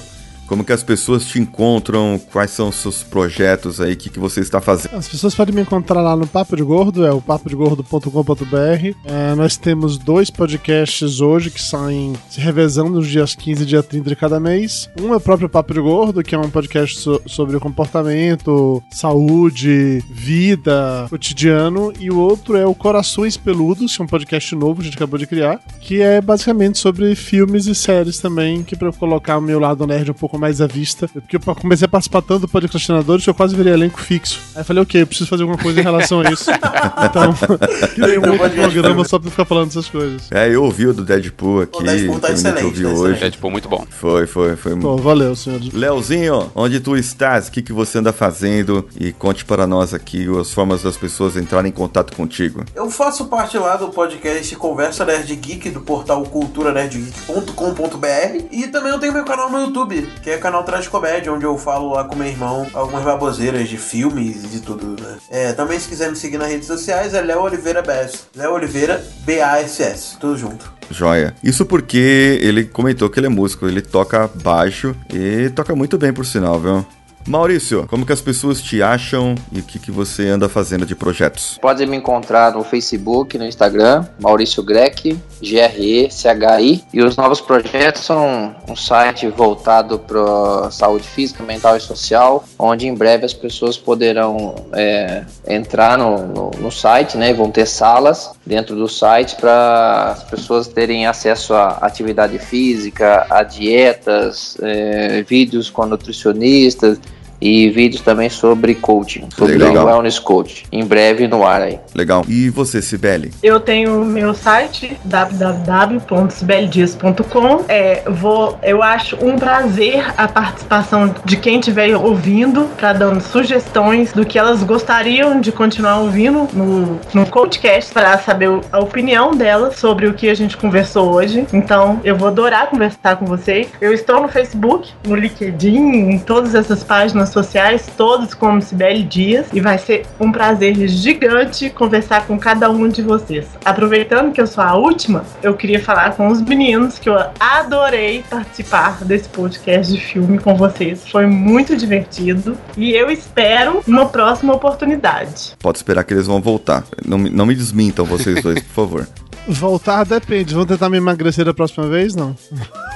como que as pessoas te encontram? Quais são os seus projetos aí? O que, que você está fazendo? As pessoas podem me encontrar lá no Papo de Gordo, é o papodegordo.com.br. É, nós temos dois podcasts hoje que saem se revezando nos dias 15 e dia 30 de cada mês. Um é o próprio Papo de Gordo, que é um podcast so- sobre comportamento, saúde, vida, cotidiano. E o outro é o Corações Peludos, que é um podcast novo que a gente acabou de criar, que é basicamente sobre filmes e séries também, que eu colocar o meu lado nerd um pouco mais à vista. Porque eu comecei a participar tanto do podcastinadores que eu quase virei elenco fixo. Aí eu falei, ok, eu preciso fazer alguma coisa em relação a isso. Então, criei um outro programa só pra ficar falando essas coisas. É, eu ouvi o do Deadpool aqui. O Deadpool tá excelente, ouvir tá hoje. excelente. É, tipo, muito bom. Foi, foi, foi. Pô, valeu, senhores. Leozinho, onde tu estás? O que, que você anda fazendo? E conte para nós aqui as formas das pessoas entrarem em contato contigo. Eu faço parte lá do podcast Conversa Nerd Geek, do portal culturanerdgeek.com.br e também eu tenho meu canal no YouTube, que é canal Traz Comédia, onde eu falo lá com meu irmão algumas baboseiras de filmes e de tudo, né? É, também se quiser me seguir nas redes sociais é Léo Oliveira BS. Léo Oliveira B-A-S-S, tudo junto. Joia. Isso porque ele comentou que ele é músico, ele toca baixo e toca muito bem, por sinal, viu? Maurício, como que as pessoas te acham e o que, que você anda fazendo de projetos? Pode me encontrar no Facebook, no Instagram, Maurício Greck, G-R-E-C-H-I. E os novos projetos são um site voltado para saúde física, mental e social, onde em breve as pessoas poderão é, entrar no, no, no site, né? Vão ter salas dentro do site para as pessoas terem acesso à atividade física, a dietas, é, vídeos com nutricionistas e vídeos também sobre coaching, sobre Legal. wellness coach. Em breve no ar aí. Legal. E você, Cibele? Eu tenho o meu site www.sibeldias.com. É, vou, eu acho um prazer a participação de quem estiver ouvindo, para dando sugestões do que elas gostariam de continuar ouvindo no, no podcast para saber a opinião delas sobre o que a gente conversou hoje. Então, eu vou adorar conversar com vocês. Eu estou no Facebook, no LinkedIn, em todas essas páginas sociais, todos como Sibeli Dias, e vai ser um prazer gigante conversar com cada um de vocês. Aproveitando que eu sou a última, eu queria falar com os meninos que eu adorei participar desse podcast de filme com vocês. Foi muito divertido e eu espero uma próxima oportunidade. Pode esperar que eles vão voltar. Não, me- não me desmintam vocês dois, por favor. Voltar depende. Vão tentar me emagrecer da próxima vez? Não.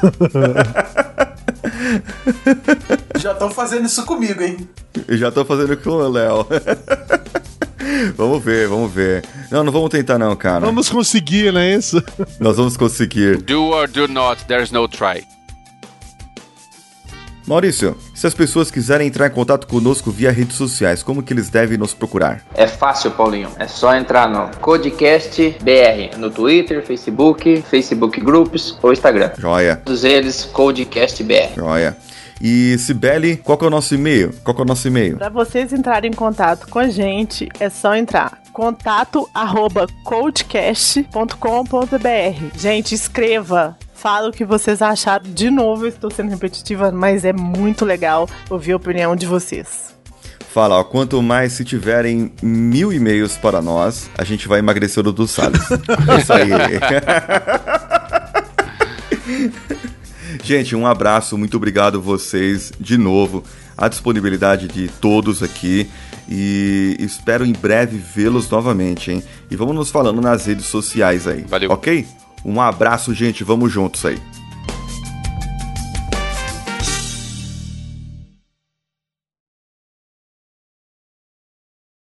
Já estão fazendo isso comigo, hein? Já tô fazendo com o Léo. vamos ver, vamos ver. Não, não vamos tentar não, cara. Vamos conseguir, não é isso? Nós vamos conseguir. Do or do not, there's no try. Maurício, se as pessoas quiserem entrar em contato conosco via redes sociais, como que eles devem nos procurar? É fácil, Paulinho. É só entrar no Codecast BR no Twitter, Facebook, Facebook Groups ou Instagram. Joia, Todos eles Codecast BR. joia. E Cibele, qual que é o nosso e-mail? Qual que é o nosso e-mail? Para vocês entrarem em contato com a gente, é só entrar contato arroba coachcast.com.br. Gente, escreva. Fala o que vocês acharam. De novo, eu estou sendo repetitiva, mas é muito legal ouvir a opinião de vocês. Fala, ó, quanto mais se tiverem mil e-mails para nós, a gente vai emagrecer o do Salles. É Isso aí. gente, um abraço, muito obrigado vocês de novo, a disponibilidade de todos aqui e espero em breve vê-los novamente, hein? E vamos nos falando nas redes sociais aí. Valeu. Ok? Um abraço, gente, vamos juntos aí.